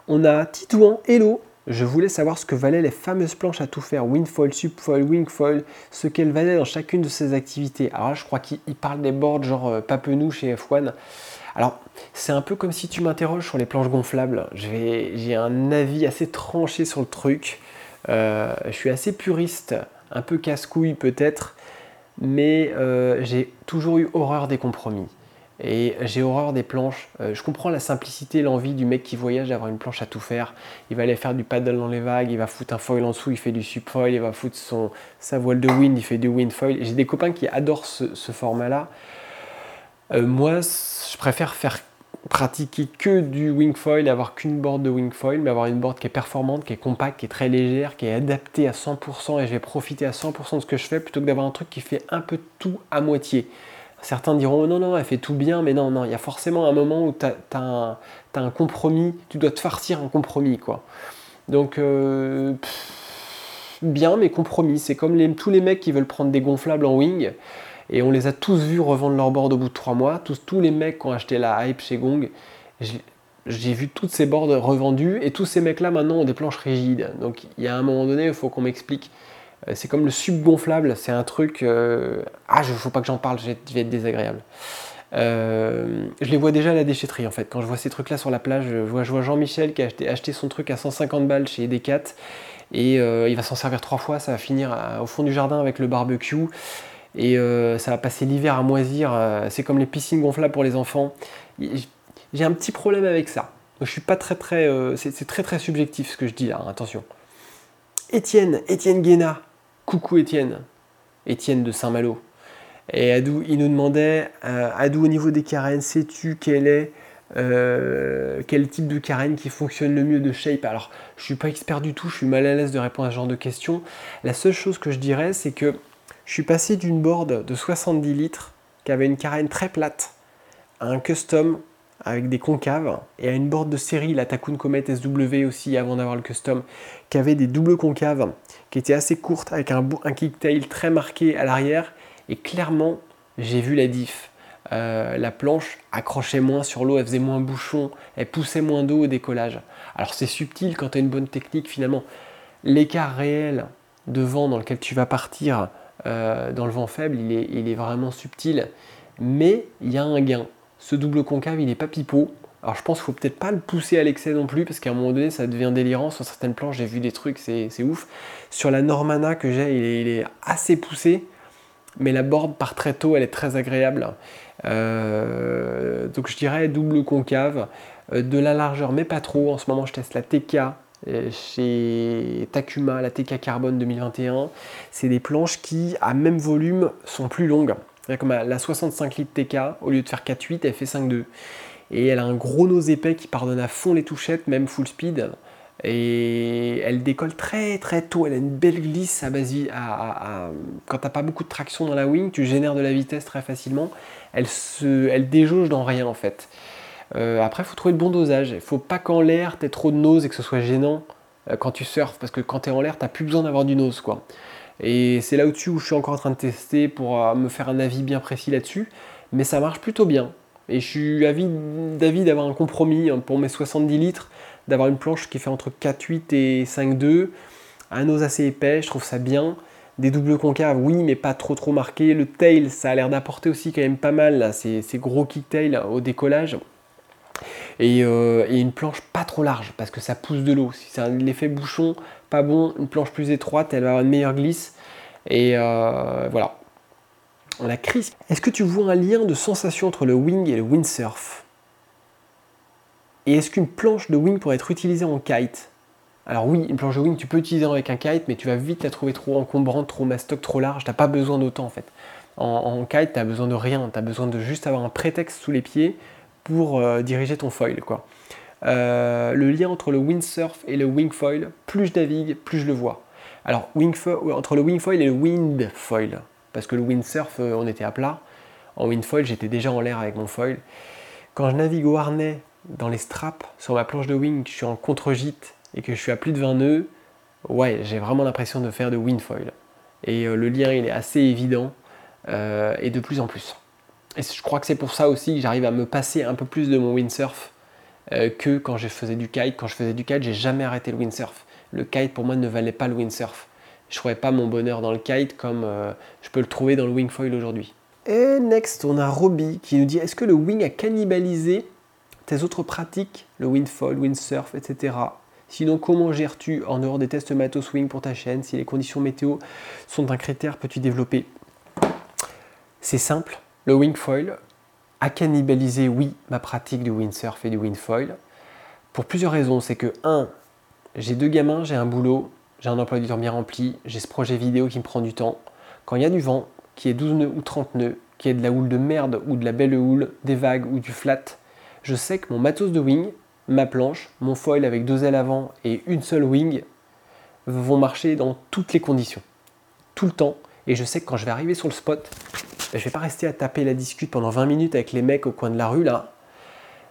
On a Titouan, hello, je voulais savoir ce que valaient les fameuses planches à tout faire, windfoil, subfoil, wingfoil, ce qu'elles valaient dans chacune de ces activités. Alors là, je crois qu'il parle des boards genre euh, Papenou chez F1. Alors, c'est un peu comme si tu m'interroges sur les planches gonflables. J'ai un avis assez tranché sur le truc. Euh, je suis assez puriste, un peu casse-couille peut-être, mais euh, j'ai toujours eu horreur des compromis. Et j'ai horreur des planches. Euh, je comprends la simplicité, l'envie du mec qui voyage d'avoir une planche à tout faire. Il va aller faire du paddle dans les vagues, il va foutre un foil en dessous, il fait du subfoil, il va foutre son, sa voile de wind, il fait du wind foil. J'ai des copains qui adorent ce, format-là. Euh, moi, je préfère faire pratiquer que du wing foil, avoir qu'une board de wing foil, mais avoir une board qui est performante, qui est compacte, qui est très légère, qui est adaptée à 100% et je vais profiter à 100% de ce que je fais plutôt que d'avoir un truc qui fait un peu tout à moitié. Certains diront non, non, elle fait tout bien, mais non, non, il y a forcément un moment où tu as, un compromis, tu dois te farcir un compromis, quoi. Donc, euh, bien, mais compromis. C'est comme tous les mecs qui veulent prendre des gonflables en wing, et on les a tous vus revendre leur board au bout de trois mois. Tous, tous les mecs qui ont acheté la hype chez Gong, j'ai vu toutes ces boards revendues, et tous ces mecs-là maintenant ont des planches rigides. Donc, il y a un moment donné, il faut qu'on m'explique euh, c'est comme le subgonflable, c'est un truc. Euh, ah, il ne faut pas que j'en parle, je vais, être désagréable. Euh, je les vois déjà à la déchetterie en fait. Quand je vois ces trucs là sur la plage, je vois, Jean-Michel qui a acheté, son truc à 150 balles chez Decat et il va s'en servir trois fois. Ça va finir au fond du jardin avec le barbecue et ça va passer l'hiver à moisir. c'est comme les piscines gonflables pour les enfants. J'ai un petit problème avec ça. Je suis pas très très. c'est très très subjectif ce que je dis là, attention. Étienne, Étienne Guéna, Coucou Étienne, Étienne de Saint-Malo. Et Adou, il nous demandait, euh, Adou, au niveau des carènes, sais-tu quel est euh, quel type de carène qui fonctionne le mieux de shape? Alors, je suis pas expert du tout, je suis mal à l'aise de répondre à ce genre de questions. La seule chose que je dirais, c'est que je suis passé d'une board de 70 litres qui avait une carène très plate à un custom avec des concaves et à une board de série, la Takun Comet SW aussi avant d'avoir le custom, qui avait des doubles concaves qui étaient assez courtes avec un, un kicktail très marqué à l'arrière et clairement j'ai vu la diff. Euh, la planche accrochait moins sur l'eau, elle faisait moins bouchon, elle poussait moins d'eau au décollage. Alors c'est subtil quand tu as une bonne technique finalement. L'écart réel de vent dans lequel tu vas partir euh, dans le vent faible, il est, vraiment subtil, mais il y a un gain ce double concave, il n'est pas pipeau. Alors je pense qu'il faut peut-être pas le pousser à l'excès non plus, parce qu'à un moment donné, ça devient délirant. Sur certaines planches, j'ai vu des trucs, c'est ouf. Sur la Normana que j'ai, il, est, assez poussé, mais la board part très tôt, elle est très agréable. Euh, donc je dirais double concave, euh, de la largeur, mais pas trop. En ce moment, je teste la TK chez Takuma, la TK Carbone 2021. C'est des planches qui, à même volume, sont plus longues. Comme la 65 litres TK, au lieu de faire 4.8, elle fait 5.2. Et elle a un gros nose épais qui pardonne à fond les touchettes, même full speed. Et elle décolle très très tôt, elle a une belle glisse à base à, quand t'as pas beaucoup de traction dans la wing, tu génères de la vitesse très facilement. Elle, se, elle déjauge dans rien en fait. Euh, après, il faut trouver le bon dosage. Il faut pas qu'en l'air t'aies trop de nose et que ce soit gênant euh, quand tu surfes, parce que quand tu es en l'air, t'as plus besoin d'avoir du nose quoi. Et c'est là au-dessus où je suis encore en train de tester pour euh, me faire un avis bien précis là-dessus. Mais ça marche plutôt bien. Et je suis d'avis d'avoir un compromis hein, pour mes 70 litres, d'avoir une planche qui fait entre 4,8 et 5,2. Un os assez épais, je trouve ça bien. Des doubles concaves, oui, mais pas trop trop marqués. Le tail, ça a l'air d'apporter aussi quand même pas mal, là, ces, gros kick-tail au décollage. Euh, et, une planche pas trop large, parce que ça pousse de l'eau. Si c'est l'effet bouchon, pas bon. Une planche plus étroite, elle va avoir une meilleure glisse. Et euh, voilà. On a Chris. Est-ce que tu vois un lien de sensation entre le wing et le windsurf? Et est-ce qu'une planche de wing pourrait être utilisée en kite? Alors oui, une planche de wing, tu peux utiliser avec un kite, mais tu vas vite la trouver trop encombrante, trop mastoc, trop large. T'as pas besoin d'autant en fait. En, kite, tu as besoin de rien, tu as besoin de juste avoir un prétexte sous les pieds pour euh, diriger ton foil. Quoi. Euh, le lien entre le windsurf et le wingfoil, plus je navigue, plus je le vois. Alors, entre le wingfoil et le windfoil, parce que le windsurf, on était à plat. En windfoil, j'étais déjà en l'air avec mon foil. Quand je navigue au harnais dans les straps sur ma planche de wing, je suis en contre-gîte et que je suis à plus de 20 nœuds, ouais, j'ai vraiment l'impression de faire de windfoil. Et euh, le lien, il est assez évident euh, et de plus en plus. Et je crois que c'est pour ça aussi que j'arrive à me passer un peu plus de mon windsurf euh, que quand je faisais du kite. Quand je faisais du kite, j'ai jamais arrêté le windsurf. Le kite pour moi ne valait pas le windsurf. Je ne trouvais pas mon bonheur dans le kite comme je peux le trouver dans le wingfoil aujourd'hui. Et next, on a Robbie qui nous dit Est-ce que le wing a cannibalisé tes autres pratiques, le windfall, windsurf, etc. Sinon, comment gères-tu en dehors des tests matos wing pour ta chaîne? Si les conditions météo sont un critère, peux-tu développer? C'est simple, le wingfoil a cannibalisé, oui, ma pratique du windsurf et du windfoil. Pour plusieurs raisons. C'est que, un, j'ai deux gamins, j'ai un boulot, j'ai un emploi du temps bien rempli, j'ai ce projet vidéo qui me prend du temps. Quand il y a du vent, qui est 12 nœuds ou 30 nœuds, qui est de la houle de merde ou de la belle houle, des vagues ou du flat, je sais que mon matos de wing, ma planche, mon foil avec deux ailes avant et une seule wing vont marcher dans toutes les conditions, tout le temps. Et je sais que quand je vais arriver sur le spot, je vais pas rester à taper la discute pendant 20 minutes avec les mecs au coin de la rue là.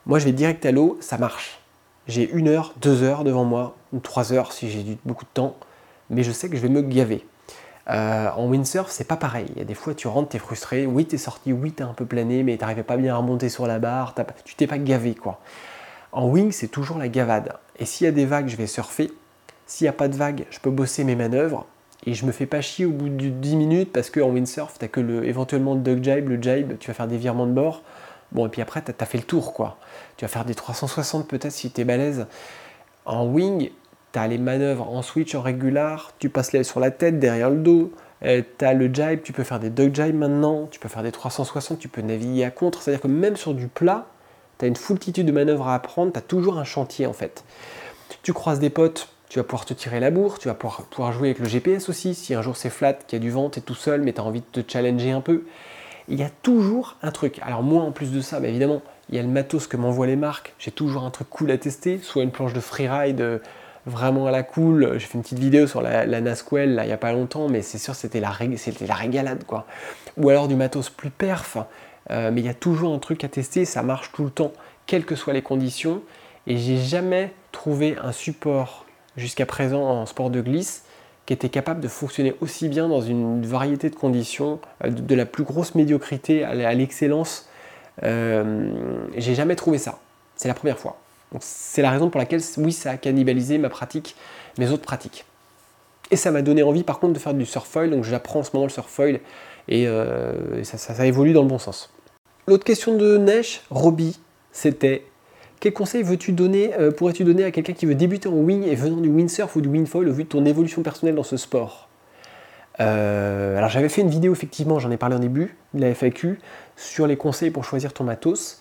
Moi, je vais direct à l'eau, ça marche. J'ai une heure, deux heures devant moi, ou trois heures si j'ai beaucoup de temps, mais je sais que je vais me gaver. Euh, en windsurf, c'est pas pareil. Il y a des fois, tu rentres, tu es frustré. Oui, tu es sorti, oui, tu as un peu plané, mais tu n'arrivais pas bien à remonter sur la barre. Tu t'es pas gavé, quoi. En wing, c'est toujours la gavade. Et s'il y a des vagues, je vais surfer. S'il n'y a pas de vagues, je peux bosser mes manœuvres. Et je me fais pas chier au bout de 10 minutes parce qu'en windsurf, tu n'as que le, éventuellement le duck jibe, le jibe, tu vas faire des virements de bord. Bon, et puis après, tu as, fait le tour, quoi. Tu vas faire des 360 peut-être si tu es balèze. En wing, tu as les manœuvres en switch, en régular, tu passes sur la tête, derrière le dos, euh, tu as le jibe, tu peux faire des duck jibe maintenant, tu peux faire des 360, tu peux naviguer à contre, c'est-à-dire que même sur du plat, tu as une foultitude de manœuvres à apprendre, tu as toujours un chantier en fait. Tu croises des potes, tu vas pouvoir te tirer la bourre, tu vas pouvoir, jouer avec le GPS aussi, si un jour c'est flat, qu'il y a du vent, tu es tout seul, mais tu as envie de te challenger un peu. Il y a toujours un truc. Alors moi en plus de ça, bah, évidemment, il y a le matos que m'envoient les marques, j'ai toujours un truc cool à tester, soit une planche de freeride euh, vraiment à la cool. J'ai fait une petite vidéo sur la, Nasquel il n'y a pas longtemps, mais c'est sûr c'était la, c'était la régalade quoi. Ou alors du matos plus perf, euh, mais il y a toujours un truc à tester, ça marche tout le temps, quelles que soient les conditions. Et j'ai jamais trouvé un support jusqu'à présent en sport de glisse qui était capable de fonctionner aussi bien dans une variété de conditions, euh, de, la plus grosse médiocrité à l'excellence. Euh, j'ai jamais trouvé ça. C'est la première fois c'est la raison pour laquelle, oui, ça a cannibalisé ma pratique, mes autres pratiques. Et ça m'a donné envie par contre de faire du surfoil, donc j'apprends en ce moment le surfoil et, euh, ça, ça, évolue dans le bon sens. L'autre question de Neige, Robbie, c'était quel conseil veux-tu donner, euh, pourrais-tu donner à quelqu'un qui veut débuter en wing et venant du windsurf ou du windfoil au vu de ton évolution personnelle dans ce sport euh, Alors j'avais fait une vidéo effectivement, j'en ai parlé en début de la FAQ sur les conseils pour choisir ton matos.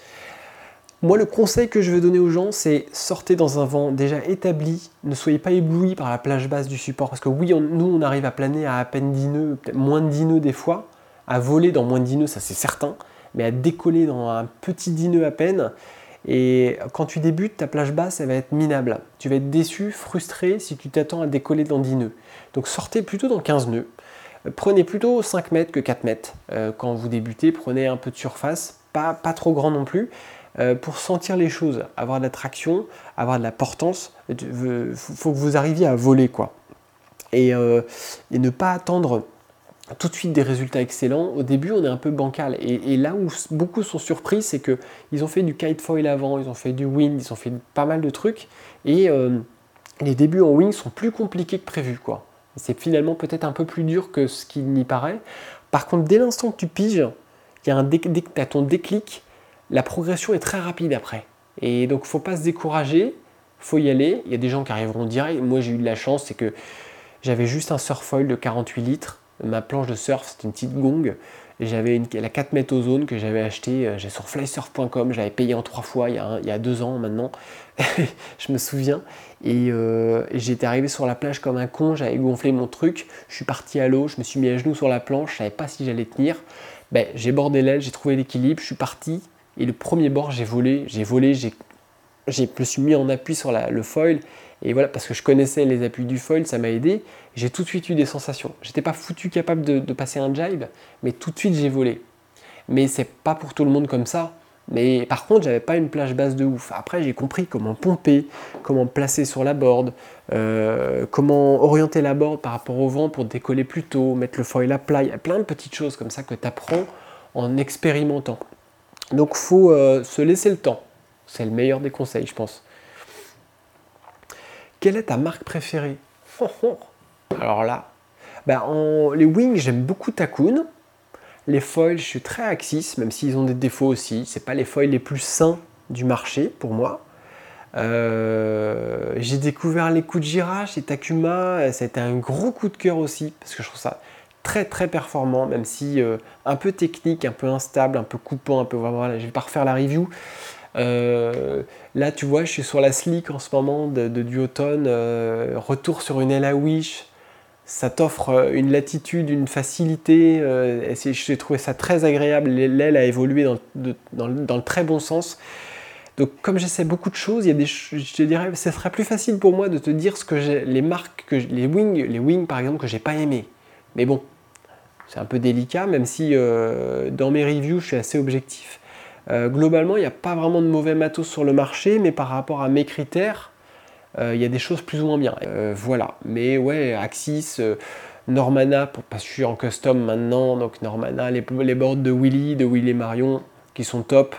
Moi, le conseil que je veux donner aux gens, c'est sortez dans un vent déjà établi. Ne soyez pas ébloui par la plage basse du support. Parce que oui, nous, on arrive à planer à à peine 10 nœuds, peut-être moins de 10 nœuds des fois. À voler dans moins de 10 nœuds, ça c'est certain. Mais à décoller dans un petit 10 nœuds à peine. Et quand tu débutes, ta plage basse, elle va être minable. Tu vas être déçu, frustré si tu t'attends à décoller dans 10 nœuds. Donc sortez plutôt dans 15 nœuds. Prenez plutôt 5 mètres que 4 mètres. Euh, quand vous débutez, prenez un peu de surface, pas, trop grand non plus. Euh, pour sentir les choses, avoir de la traction, avoir de la portance, il faut que vous arriviez à voler quoi. Euh, et, ne pas attendre tout de suite des résultats excellents. Au début, on est un peu bancal. Et, là où beaucoup sont surpris, c'est qu'ils ont fait du kite foil avant, ils ont fait du wind, ils ont fait pas mal de trucs. Et euh, les débuts en wing sont plus compliqués que prévu. quoi. C'est finalement peut-être un peu plus dur que ce qui n'y paraît. Par contre, dès l'instant que tu piges, y a un dès que tu as ton déclic, la progression est très rapide après. Et donc, faut pas se décourager, faut y aller. Il y a des gens qui arriveront direct. Moi, j'ai eu de la chance, c'est que j'avais juste un surfoil de 48 litres. Ma planche de surf, c'était une petite gong. J'avais la 4 mètres ozone que j'avais acheté euh, j'ai sur flysurf.com. J'avais payé en trois fois il y, a il y a deux ans maintenant. [laughs] je me souviens. Euh, et, j'étais arrivé sur la plage comme un con. J'avais gonflé mon truc. Je suis parti à l'eau. Je me suis mis à genoux sur la planche. Je savais pas si j'allais tenir. ben, j'ai bordé l'aile, j'ai trouvé l'équilibre, je suis parti. Et le premier bord, j'ai volé, j'ai volé, j'ai, je me suis mis en appui sur le foil. Et voilà, parce que je connaissais les appuis du foil, ça m'a aidé. J'ai tout de suite eu des sensations. J'étais pas foutu capable de, passer un jibe, mais tout de suite j'ai volé. Mais c'est pas pour tout le monde comme ça. Mais par contre, j'avais pas une plage basse de ouf. Après, j'ai compris comment pomper, comment placer sur la board, euh, comment orienter la board par rapport au vent pour décoller plus tôt, mettre le foil à plat. Il y a plein de petites choses comme ça que tu apprends en expérimentant. Donc, faut euh, se laisser le temps. C'est le meilleur des conseils, je pense. Quelle est ta marque préférée [laughs] Alors là, ben, en, les wings, j'aime beaucoup Takun. Les foils, je suis très Axis, même s'ils ont des défauts aussi. C'est pas les foils les plus sains du marché pour moi. Euh, j'ai découvert les coups de girage chez Takuma, ça a été un gros coup de cœur aussi, parce que je trouve ça très très performant, même si euh, un peu technique, un peu instable, un peu coupant, un peu voilà, je vais pas refaire la review. Euh, là, tu vois, je suis sur la slick en ce moment de, de Duotone, retour sur une LA Wish, ça t'offre euh, une latitude, une facilité. Euh, j'ai trouvé ça très agréable. L'aile a évolué dans, le très bon sens. Donc, comme j'essaie beaucoup de choses, il y a des, je te dirais, ce serait plus facile pour moi de te dire ce que les marques, que les wings, les wings par exemple, que j'ai pas aimé. Mais bon, c'est un peu délicat, même si euh, dans mes reviews, je suis assez objectif. Globalement, il n'y a pas vraiment de mauvais matos sur le marché, mais par rapport à mes critères, euh, il y a des choses plus ou moins bien. Euh, voilà. Mais ouais, Axis, euh, Normana, parce que je suis en custom maintenant, donc Normana, les, les boards de Willy, de Willy Marion, qui sont top.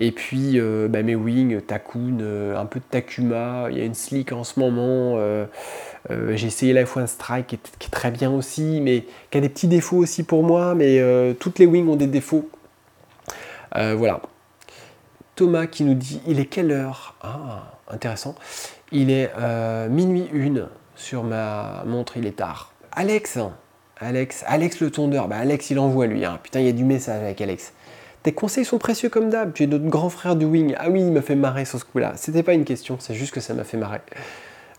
Et puis bah, mes wings, Takun, un peu de Takuma, il y a une slick en ce moment. j'ai essayé la F1 Strike qui est, très bien aussi, mais qui a des petits défauts aussi pour moi, mais toutes les wings ont des défauts. Voilà. Thomas qui nous dit il est quelle heure? Ah, intéressant. Il est euh, minuit une sur ma montre, il est tard. Alex, Alex, Alex le tondeur, bah Alex il envoie lui, hein. putain il y a du message avec Alex. Tes conseils sont précieux comme d'hab, tu es notre grand frère du wing. Ah oui, il m'a fait marrer sur ce coup-là. C'était pas une question, c'est juste que ça m'a fait marrer.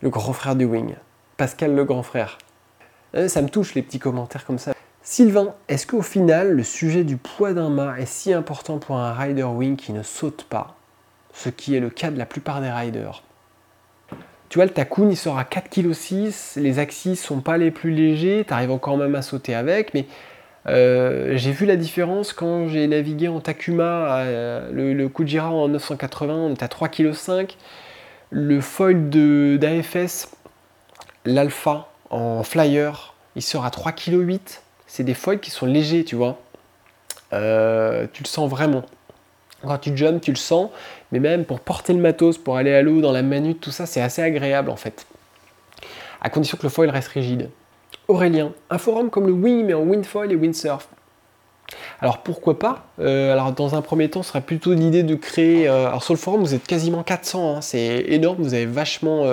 Le grand frère du wing. Pascal le grand frère. Euh, ça me touche les petits commentaires comme ça. Sylvain, est-ce qu'au final, le sujet du poids d'un mât est si important pour un rider wing qui ne saute pas Ce qui est le cas de la plupart des riders? Tu vois, le Takun, il sort à 4,6 kg, les axis sont pas les plus légers, tu arrives encore même à sauter avec, mais euh, j'ai vu la différence quand j'ai navigué en Takuma, euh, le, le, Kujira en 980, on est à 3,5 kg. Le foil d'AFS, l'Alpha en flyer, il sort à 3,8 kg. C'est des foils qui sont légers, tu vois. Euh, tu le sens vraiment. Quand tu jumps, tu le sens, mais même pour porter le matos, pour aller à l'eau, dans la manute, tout ça, c'est assez agréable en fait. À condition que le foil reste rigide. Aurélien, un forum comme le Wing, mais en windfoil et windsurf. Alors pourquoi pas? Euh, Alors dans un premier temps, ce serait plutôt l'idée de créer. Euh, alors sur le forum, vous êtes quasiment 400, hein, c'est énorme. Vous avez vachement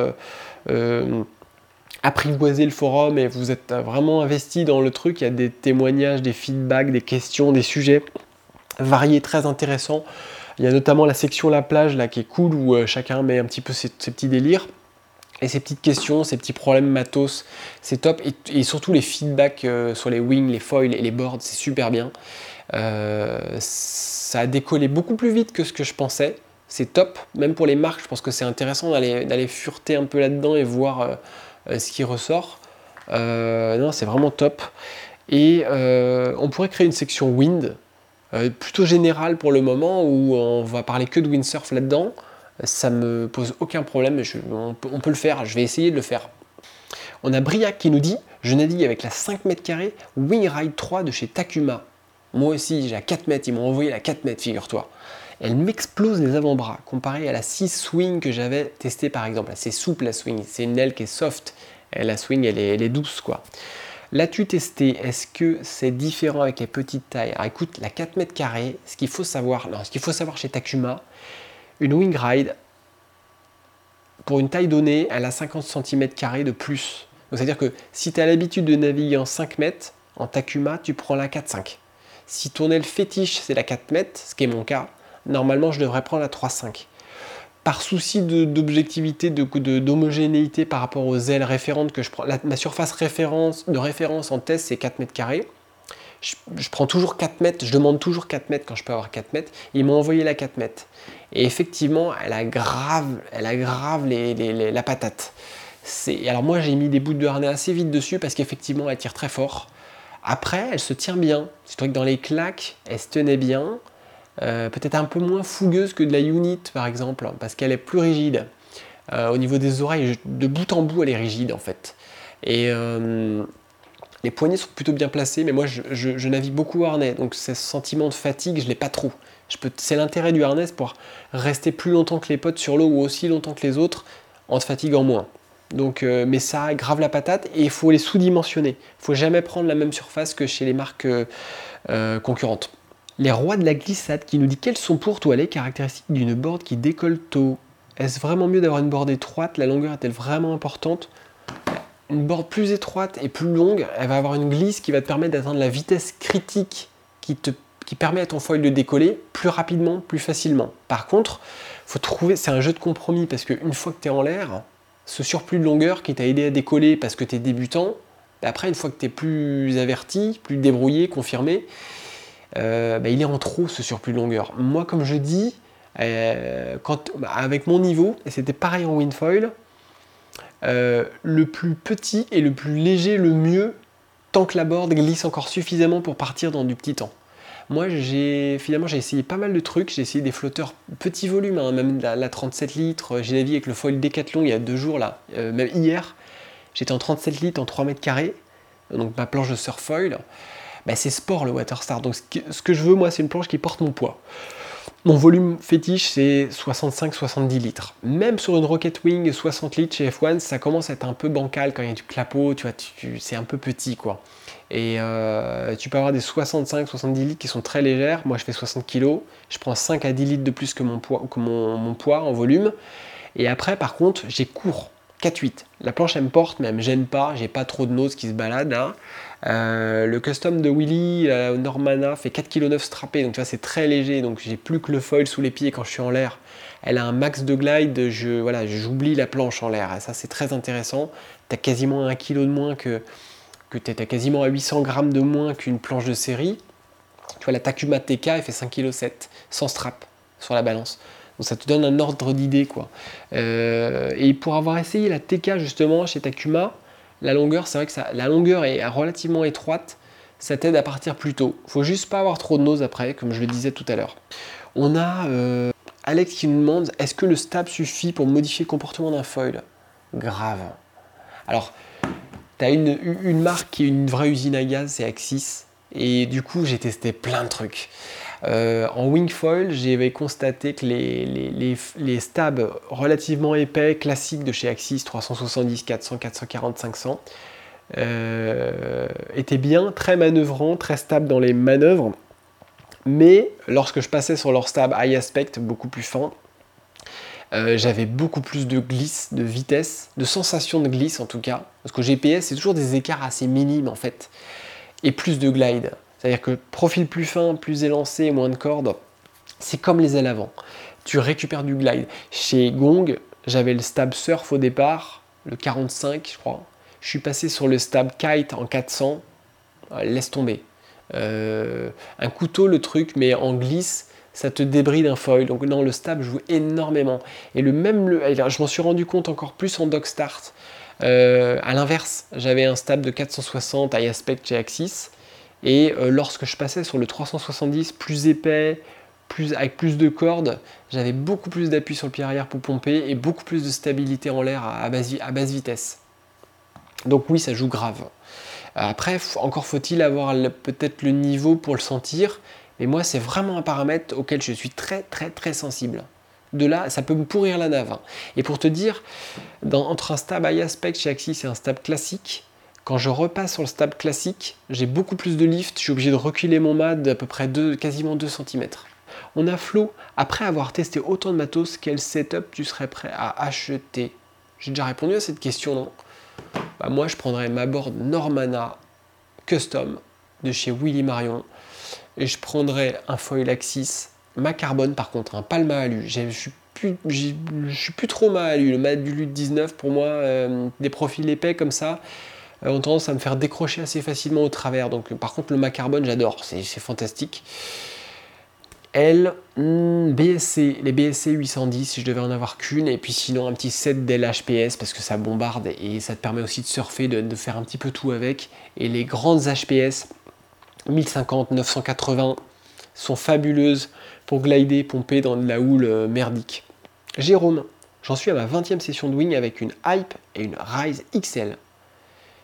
apprivoisé le forum et vous êtes vraiment investi dans le truc. Il y a des témoignages, des feedbacks, des questions, des sujets variés, très intéressants. Il y a notamment la section La plage là qui est cool où euh, chacun met un petit peu ses, petits délires. Et ces petites questions, ces petits problèmes matos, c'est top. Et, surtout les feedbacks euh, sur les wings, les foils et les boards, c'est super bien. Euh, ça a décollé beaucoup plus vite que ce que je pensais. C'est top. Même pour les marques, je pense que c'est intéressant d'aller fureter un peu là-dedans et voir ce qui ressort. non, c'est vraiment top. Et on pourrait créer une section wind euh, plutôt général pour le moment où on va parler que de windsurf là-dedans. Ça me pose aucun problème, on, peut, le faire, je vais essayer de le faire. On a Briac qui nous dit Je navigue avec la 5 mètres carrés Wingride 3 de chez Takuma. Moi aussi, j'ai la 4 mètres, ils m'ont envoyé la 4 mètres, figure-toi. Elle m'explose les avant-bras comparé à la 6 swing que j'avais testée par exemple. C'est souple la swing, c'est une aile qui est soft. la swing, elle est, elle est douce quoi. L'as-tu testé Est-ce que c'est différent avec les petites tailles? Alors écoute, la 4 mètres carrés, ce qu'il faut savoir, non, ce qu'il faut savoir chez Takuma, une wing ride, pour une taille donnée, elle a 50 cm de plus. c'est-à-dire que si tu as l'habitude de naviguer en 5 mètres, en Takuma, tu prends la 4-5. Si ton aile fétiche, c'est la 4 mètres, ce qui est mon cas, normalement, je devrais prendre la 3-5 par souci d'objectivité, d'homogénéité par rapport aux ailes référentes que je prends, ma surface de référence en test c'est 4 mètres carrés. je, prends toujours 4 mètres, je demande toujours 4 mètres quand je peux avoir 4 mètres. Ils m'ont envoyé la 4 mètres. Et effectivement, elle a grave, elle a grave la patate. Alors moi, j'ai mis des bouts de harnais assez vite dessus parce qu'effectivement, elle tire très fort. Après, elle se tient bien. C'est vrai que dans les claques, elle se tenait bien. Euh, peut-être un peu moins fougueuse que de la unit, par exemple, parce qu'elle est plus rigide. Euh, au niveau des oreilles, de bout en bout, elle est rigide, en fait. Et euh, les poignets sont plutôt bien placés, mais moi, je, navigue beaucoup au harnais. Donc, ce sentiment de fatigue, je l'ai pas trop. C'est l'intérêt du harnais pour rester plus longtemps que les potes sur l'eau ou aussi longtemps que les autres en se fatiguant moins. Donc, mais ça aggrave la patate et il faut les sous-dimensionner. Il faut jamais prendre la même surface que chez les marques concurrentes. Les rois de la glissade qui nous dit quelles sont pour toi les caractéristiques d'une board qui décolle tôt? Est-ce vraiment mieux d'avoir une board étroite? La longueur est-elle vraiment importante? Une board plus étroite et plus longue, elle va avoir une glisse qui va te permettre d'atteindre la vitesse critique qui, permet à ton foil de décoller plus rapidement, plus facilement. Par contre, faut trouver, c'est un jeu de compromis parce qu'une fois que tu es en l'air, ce surplus de longueur qui t'a aidé à décoller parce que tu es débutant, bah, après, une fois que tu es plus averti, plus débrouillé, confirmé, euh, bah, il est en trop ce surplus de longueur. Moi, comme je dis, euh, bah, avec mon niveau, et c'était pareil en windfoil, euh, le plus petit et le plus léger, le mieux, tant que la board glisse encore suffisamment pour partir dans du petit temps. Moi, j'ai finalement j'ai essayé pas mal de trucs. J'ai essayé des flotteurs petit volume, hein, même la, 37 litres. J'ai navigué avec le foil Decathlon il y a deux jours là, même hier. J'étais en 37 litres en 3 mètres carrés, donc ma planche de surf foil. Bah, c'est sport le Waterstar. Donc ce que je veux moi, c'est une planche qui porte mon poids. Mon volume fétiche, c'est 65-70 litres. Même sur une Rocket Wing 60 litres chez F1, ça commence à être un peu bancal quand il y a du clapot, tu vois, c'est un peu petit quoi. Et euh, tu peux avoir des 65-70 litres qui sont très légères. Moi, je fais 60 kg. Je prends 5 à 10 litres de plus que mon poids, que mon, poids en volume. Et après, par contre, j'ai court. 4-8. La planche, elle me porte, mais elle me gêne pas. J'ai pas trop de nose qui se balade là. Euh, le custom de Willy Normana fait 4,9 kg strappé, donc tu vois c'est très léger, donc j'ai plus que le foil sous les pieds quand je suis en l'air. Elle a un max de glide, je voilà, j'oublie la planche en l'air, ça c'est très intéressant. Tu as quasiment un kilo de moins que, que tu as quasiment à 800 grammes de moins qu'une planche de série. Tu vois la Takuma TK elle fait 5,7 kg sans strap sur la balance. Donc ça te donne un ordre d'idée quoi. Euh, et pour avoir essayé la TK justement chez Takuma, la longueur, c'est vrai que la longueur est relativement étroite, ça t'aide à partir plus tôt. Faut juste pas avoir trop de nose après, comme je le disais tout à l'heure. On a euh, Alex qui nous demande est-ce que le stab suffit pour modifier le comportement d'un foil? Grave. Alors, tu as une, une, marque qui est une vraie usine à gaz, c'est Axis. Et du coup, j'ai testé plein de trucs. Euh, en wingfoil, j'avais constaté que les, stabs relativement épais, classiques de chez Axis, 370, 400, 440, 500, étaient bien, très manœuvrants, très stables dans les manœuvres. Mais lorsque je passais sur leur stab high aspect, beaucoup plus fin, euh, j'avais beaucoup plus de glisse, de vitesse, de sensation de glisse en tout cas. Parce qu'au GPS, c'est toujours des écarts assez minimes en fait. Et plus de glide. C'est-à-dire que profil plus fin, plus élancé, moins de cordes, c'est comme les ailes avant. Tu récupères du glide. Chez Gong, j'avais le stab surf au départ, le 45 je crois. Je suis passé sur le stab kite en 400. Euh, laisse tomber. Euh, un couteau le truc, mais en glisse, ça te débride un foil. Donc non, le stab joue énormément. Et le même, je m'en suis rendu compte encore plus en dog start. Euh, à l'inverse, j'avais un stab de 460 high aspect chez Axis. Et euh, lorsque je passais sur le 370 plus épais, plus, avec plus de cordes, j'avais beaucoup plus d'appui sur le pied arrière pour pomper et beaucoup plus de stabilité en l'air à, basse, vitesse. Donc oui, ça joue grave. Après, encore faut-il avoir peut-être le niveau pour le sentir, mais moi c'est vraiment un paramètre auquel je suis très très très sensible. De là, ça peut me pourrir la nave. Et pour te dire, entre un stab high aspect chez Axis et un stab classique, quand je repasse sur le stab classique, j'ai beaucoup plus de lift, je suis obligé de reculer mon mât d'à peu près quasiment 2 cm. On a Flo, après avoir testé autant de matos, quel setup tu serais prêt à acheter? J'ai déjà répondu à cette question, non? Bah, Moi, je prendrais ma board Normana Custom de chez Willy Marion et je prendrais un foil Axis, ma carbone par contre, un le alu. Je suis plus, suis plus trop mal alu. Le mat du LUT 19 pour moi, euh, des profils épais comme ça, ont tendance à me faire décrocher assez facilement au travers. Donc par contre le macarbone j'adore, c'est fantastique. Elle, hmm, BSC, les BSC 810 si je devais en avoir qu'une, et puis sinon un petit set d'LHPS parce que ça bombarde et ça te permet aussi de surfer, de, de, faire un petit peu tout avec. Et les grandes HPS 1050, 980 sont fabuleuses pour glider, pomper dans de la houle euh, merdique. Jérôme, j'en suis à ma 20e session de wing avec une Hype et une Rise XL.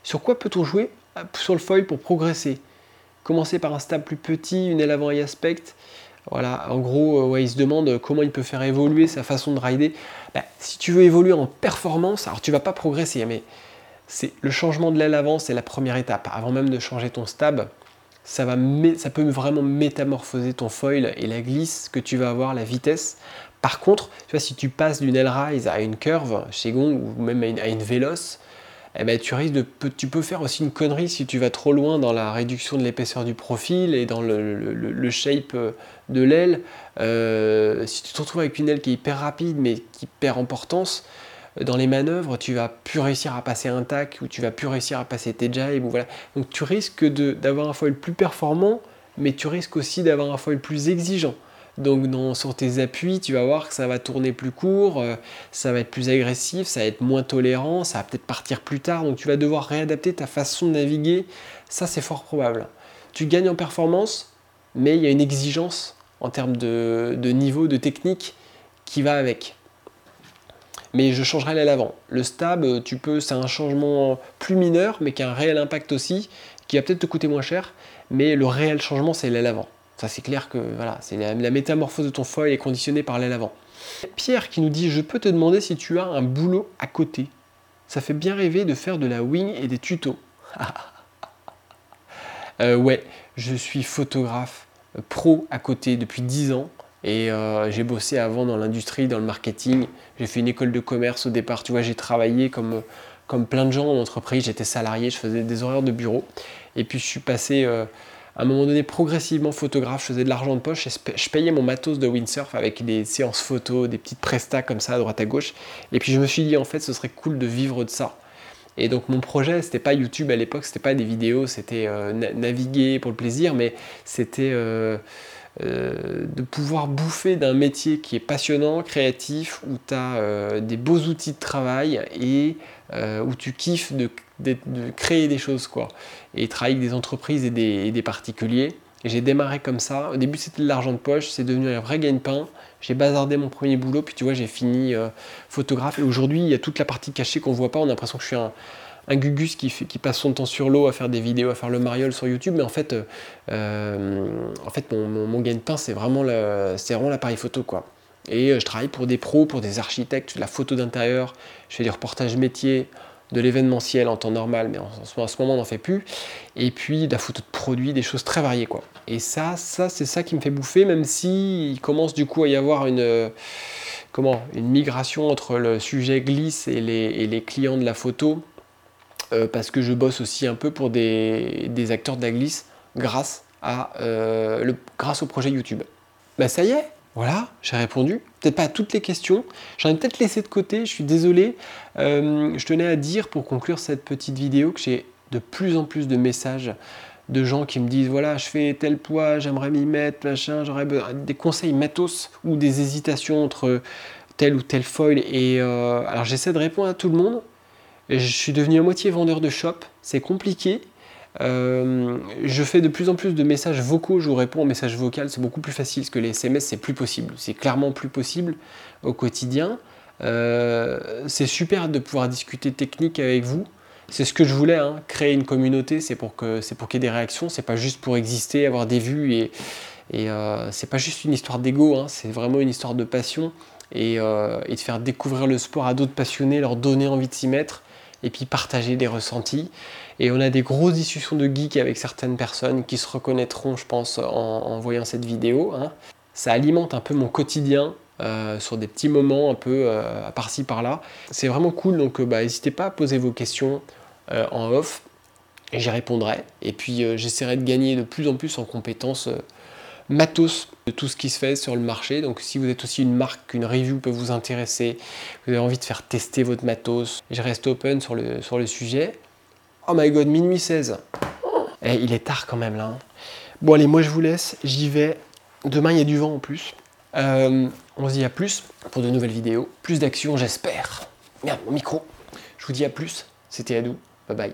Sur quoi peut-on jouer sur le foil pour progresser? Commencer par un stab plus petit, une aile avant et aspect. Voilà, en gros, euh, il se demande comment il peut faire évoluer sa façon de rider. Bah, si tu veux évoluer en performance, alors tu vas pas progresser, mais c'est le changement de l'aile avant, c'est la première étape. Avant même de changer ton stab, ça, va, ça peut vraiment métamorphoser ton foil et la glisse que tu vas avoir, la vitesse. Par contre, tu vois, si tu passes d'une L-Rise à une curve chez Gong ou même à une, véloce, eh ben, tu risques de, tu peux faire aussi une connerie si tu vas trop loin dans la réduction de l'épaisseur du profil et dans le, shape de l'aile. Euh, si tu te retrouves avec une aile qui est hyper rapide mais qui perd en portance, dans les manœuvres, tu vas plus réussir à passer un tac ou tu vas plus réussir à passer tes jibes. Voilà. Donc tu risques d'avoir un foil plus performant, mais tu risques aussi d'avoir un foil plus exigeant. Donc dans, sur tes appuis, tu vas voir que ça va tourner plus court, euh, ça va être plus agressif, ça va être moins tolérant, ça va peut-être partir plus tard. Donc tu vas devoir réadapter ta façon de naviguer. Ça, c'est fort probable. Tu gagnes en performance, mais il y a une exigence en termes de, niveau, de technique qui va avec mais je changerai l'aile avant. Le stab, euh, tu peux, c'est un changement plus mineur, mais qui a un réel impact aussi, qui va peut-être te coûter moins cher, mais le réel changement, c'est l'aile avant. Ça, c'est clair que voilà, c'est la, métamorphose de ton foil est conditionnée par l'aile avant. Pierre qui nous dit Je peux te demander si tu as un boulot à côté. Ça fait bien rêver de faire de la wing et des tutos. [laughs] euh, ouais, je suis photographe euh, pro à côté depuis 10 ans. Et euh, j'ai bossé avant dans l'industrie, dans le marketing. J'ai fait une école de commerce au départ. Tu vois, j'ai travaillé comme, comme plein de gens en entreprise. J'étais salarié, je faisais des horaires de bureau. Et puis je suis passé à un moment donné progressivement photographe. Je faisais de l'argent de poche et je payais mon matos de windsurf avec des séances photos, des petites prestats comme ça à droite à gauche. Et puis je me suis dit en fait, ce serait cool de vivre de ça. Et donc mon projet, c'était pas YouTube à l'époque, c'était pas des vidéos, c'était euh, naviguer pour le plaisir, mais c'était euh, de pouvoir bouffer d'un métier qui est passionnant, créatif, où tu as euh, des beaux outils de travail et euh, où tu kiffes de, créer des choses. quoi. Et travailler avec des entreprises et des, particuliers. J'ai démarré comme ça. Au début, c'était de l'argent de poche, c'est devenu un vrai gagne-pain. J'ai bazardé mon premier boulot, puis tu vois, j'ai fini photographe. Et aujourd'hui, il y a toute la partie cachée qu'on voit pas. On a l'impression que je suis un, un Gugus qui, passe son temps sur l'eau à faire des vidéos, à faire le mariole sur YouTube, mais en fait, euh, euh, mon, mon, gagne-pain, c'est vraiment l'appareil photo. quoi. Et euh, je travaille pour des pros, pour des architectes, je de la photo d'intérieur, je fais des reportages métiers, de l'événementiel en temps normal, mais en, ce moment on n'en fait plus. Et puis de la photo de produits, des choses très variées. quoi. Et ça, ça c'est ça qui me fait bouffer, même si il commence du coup à y avoir une, comment, une migration entre le sujet glisse et les clients de la photo euh, parce que je bosse aussi un peu pour des, acteurs de la glisse grâce, à, euh, grâce au projet YouTube. Bah ça y est, voilà, j'ai répondu. Peut-être pas à toutes les questions. J'en ai peut-être laissé de côté, je suis désolé. Euh, je tenais à dire pour conclure cette petite vidéo que j'ai de plus en plus de messages de gens qui me disent voilà, je fais tel poids, j'aimerais m'y mettre, machin, j'aurais des conseils matos ou des hésitations entre tel ou tel foil. Et alors j'essaie de répondre à tout le monde. Je suis devenu à moitié vendeur de shop, c'est compliqué. Euh, je fais de plus en plus de messages vocaux, je vous réponds en message vocal, c'est beaucoup plus facile parce que les SMS c'est plus possible, c'est clairement plus possible au quotidien. Euh, c'est super de pouvoir discuter technique avec vous. C'est ce que je voulais, hein. créer une communauté, c'est pour qu'il y ait des réactions, c'est pas juste pour exister, avoir des vues et, euh, c'est pas juste une histoire d'ego, hein. c'est vraiment une histoire de passion et, de faire découvrir le sport à d'autres passionnés, leur donner envie de s'y mettre et puis partager des ressentis. Et on a des grosses discussions de geeks avec certaines personnes qui se reconnaîtront, je pense, en, voyant cette vidéo. Hein. Ça alimente un peu mon quotidien euh, sur des petits moments un peu euh, par-ci par-là. C'est vraiment cool, donc euh, bah, n'hésitez pas à poser vos questions en off et j'y répondrai. Et puis j'essaierai de gagner de plus en plus en compétences matos de tout ce qui se fait sur le marché. Donc si vous êtes aussi une marque, qu'une review peut vous intéresser, vous avez envie de faire tester votre matos, je reste open sur le, sujet. Oh my god, minuit 16. Eh, il est tard quand même là. hein. Bon allez, moi je vous laisse, j'y vais. Demain il y a du vent en plus. Euh, on se dit à plus pour de nouvelles vidéos. Plus d'action j'espère. Merde, mon micro. Je vous dis à plus. C'était Adou. Bye bye.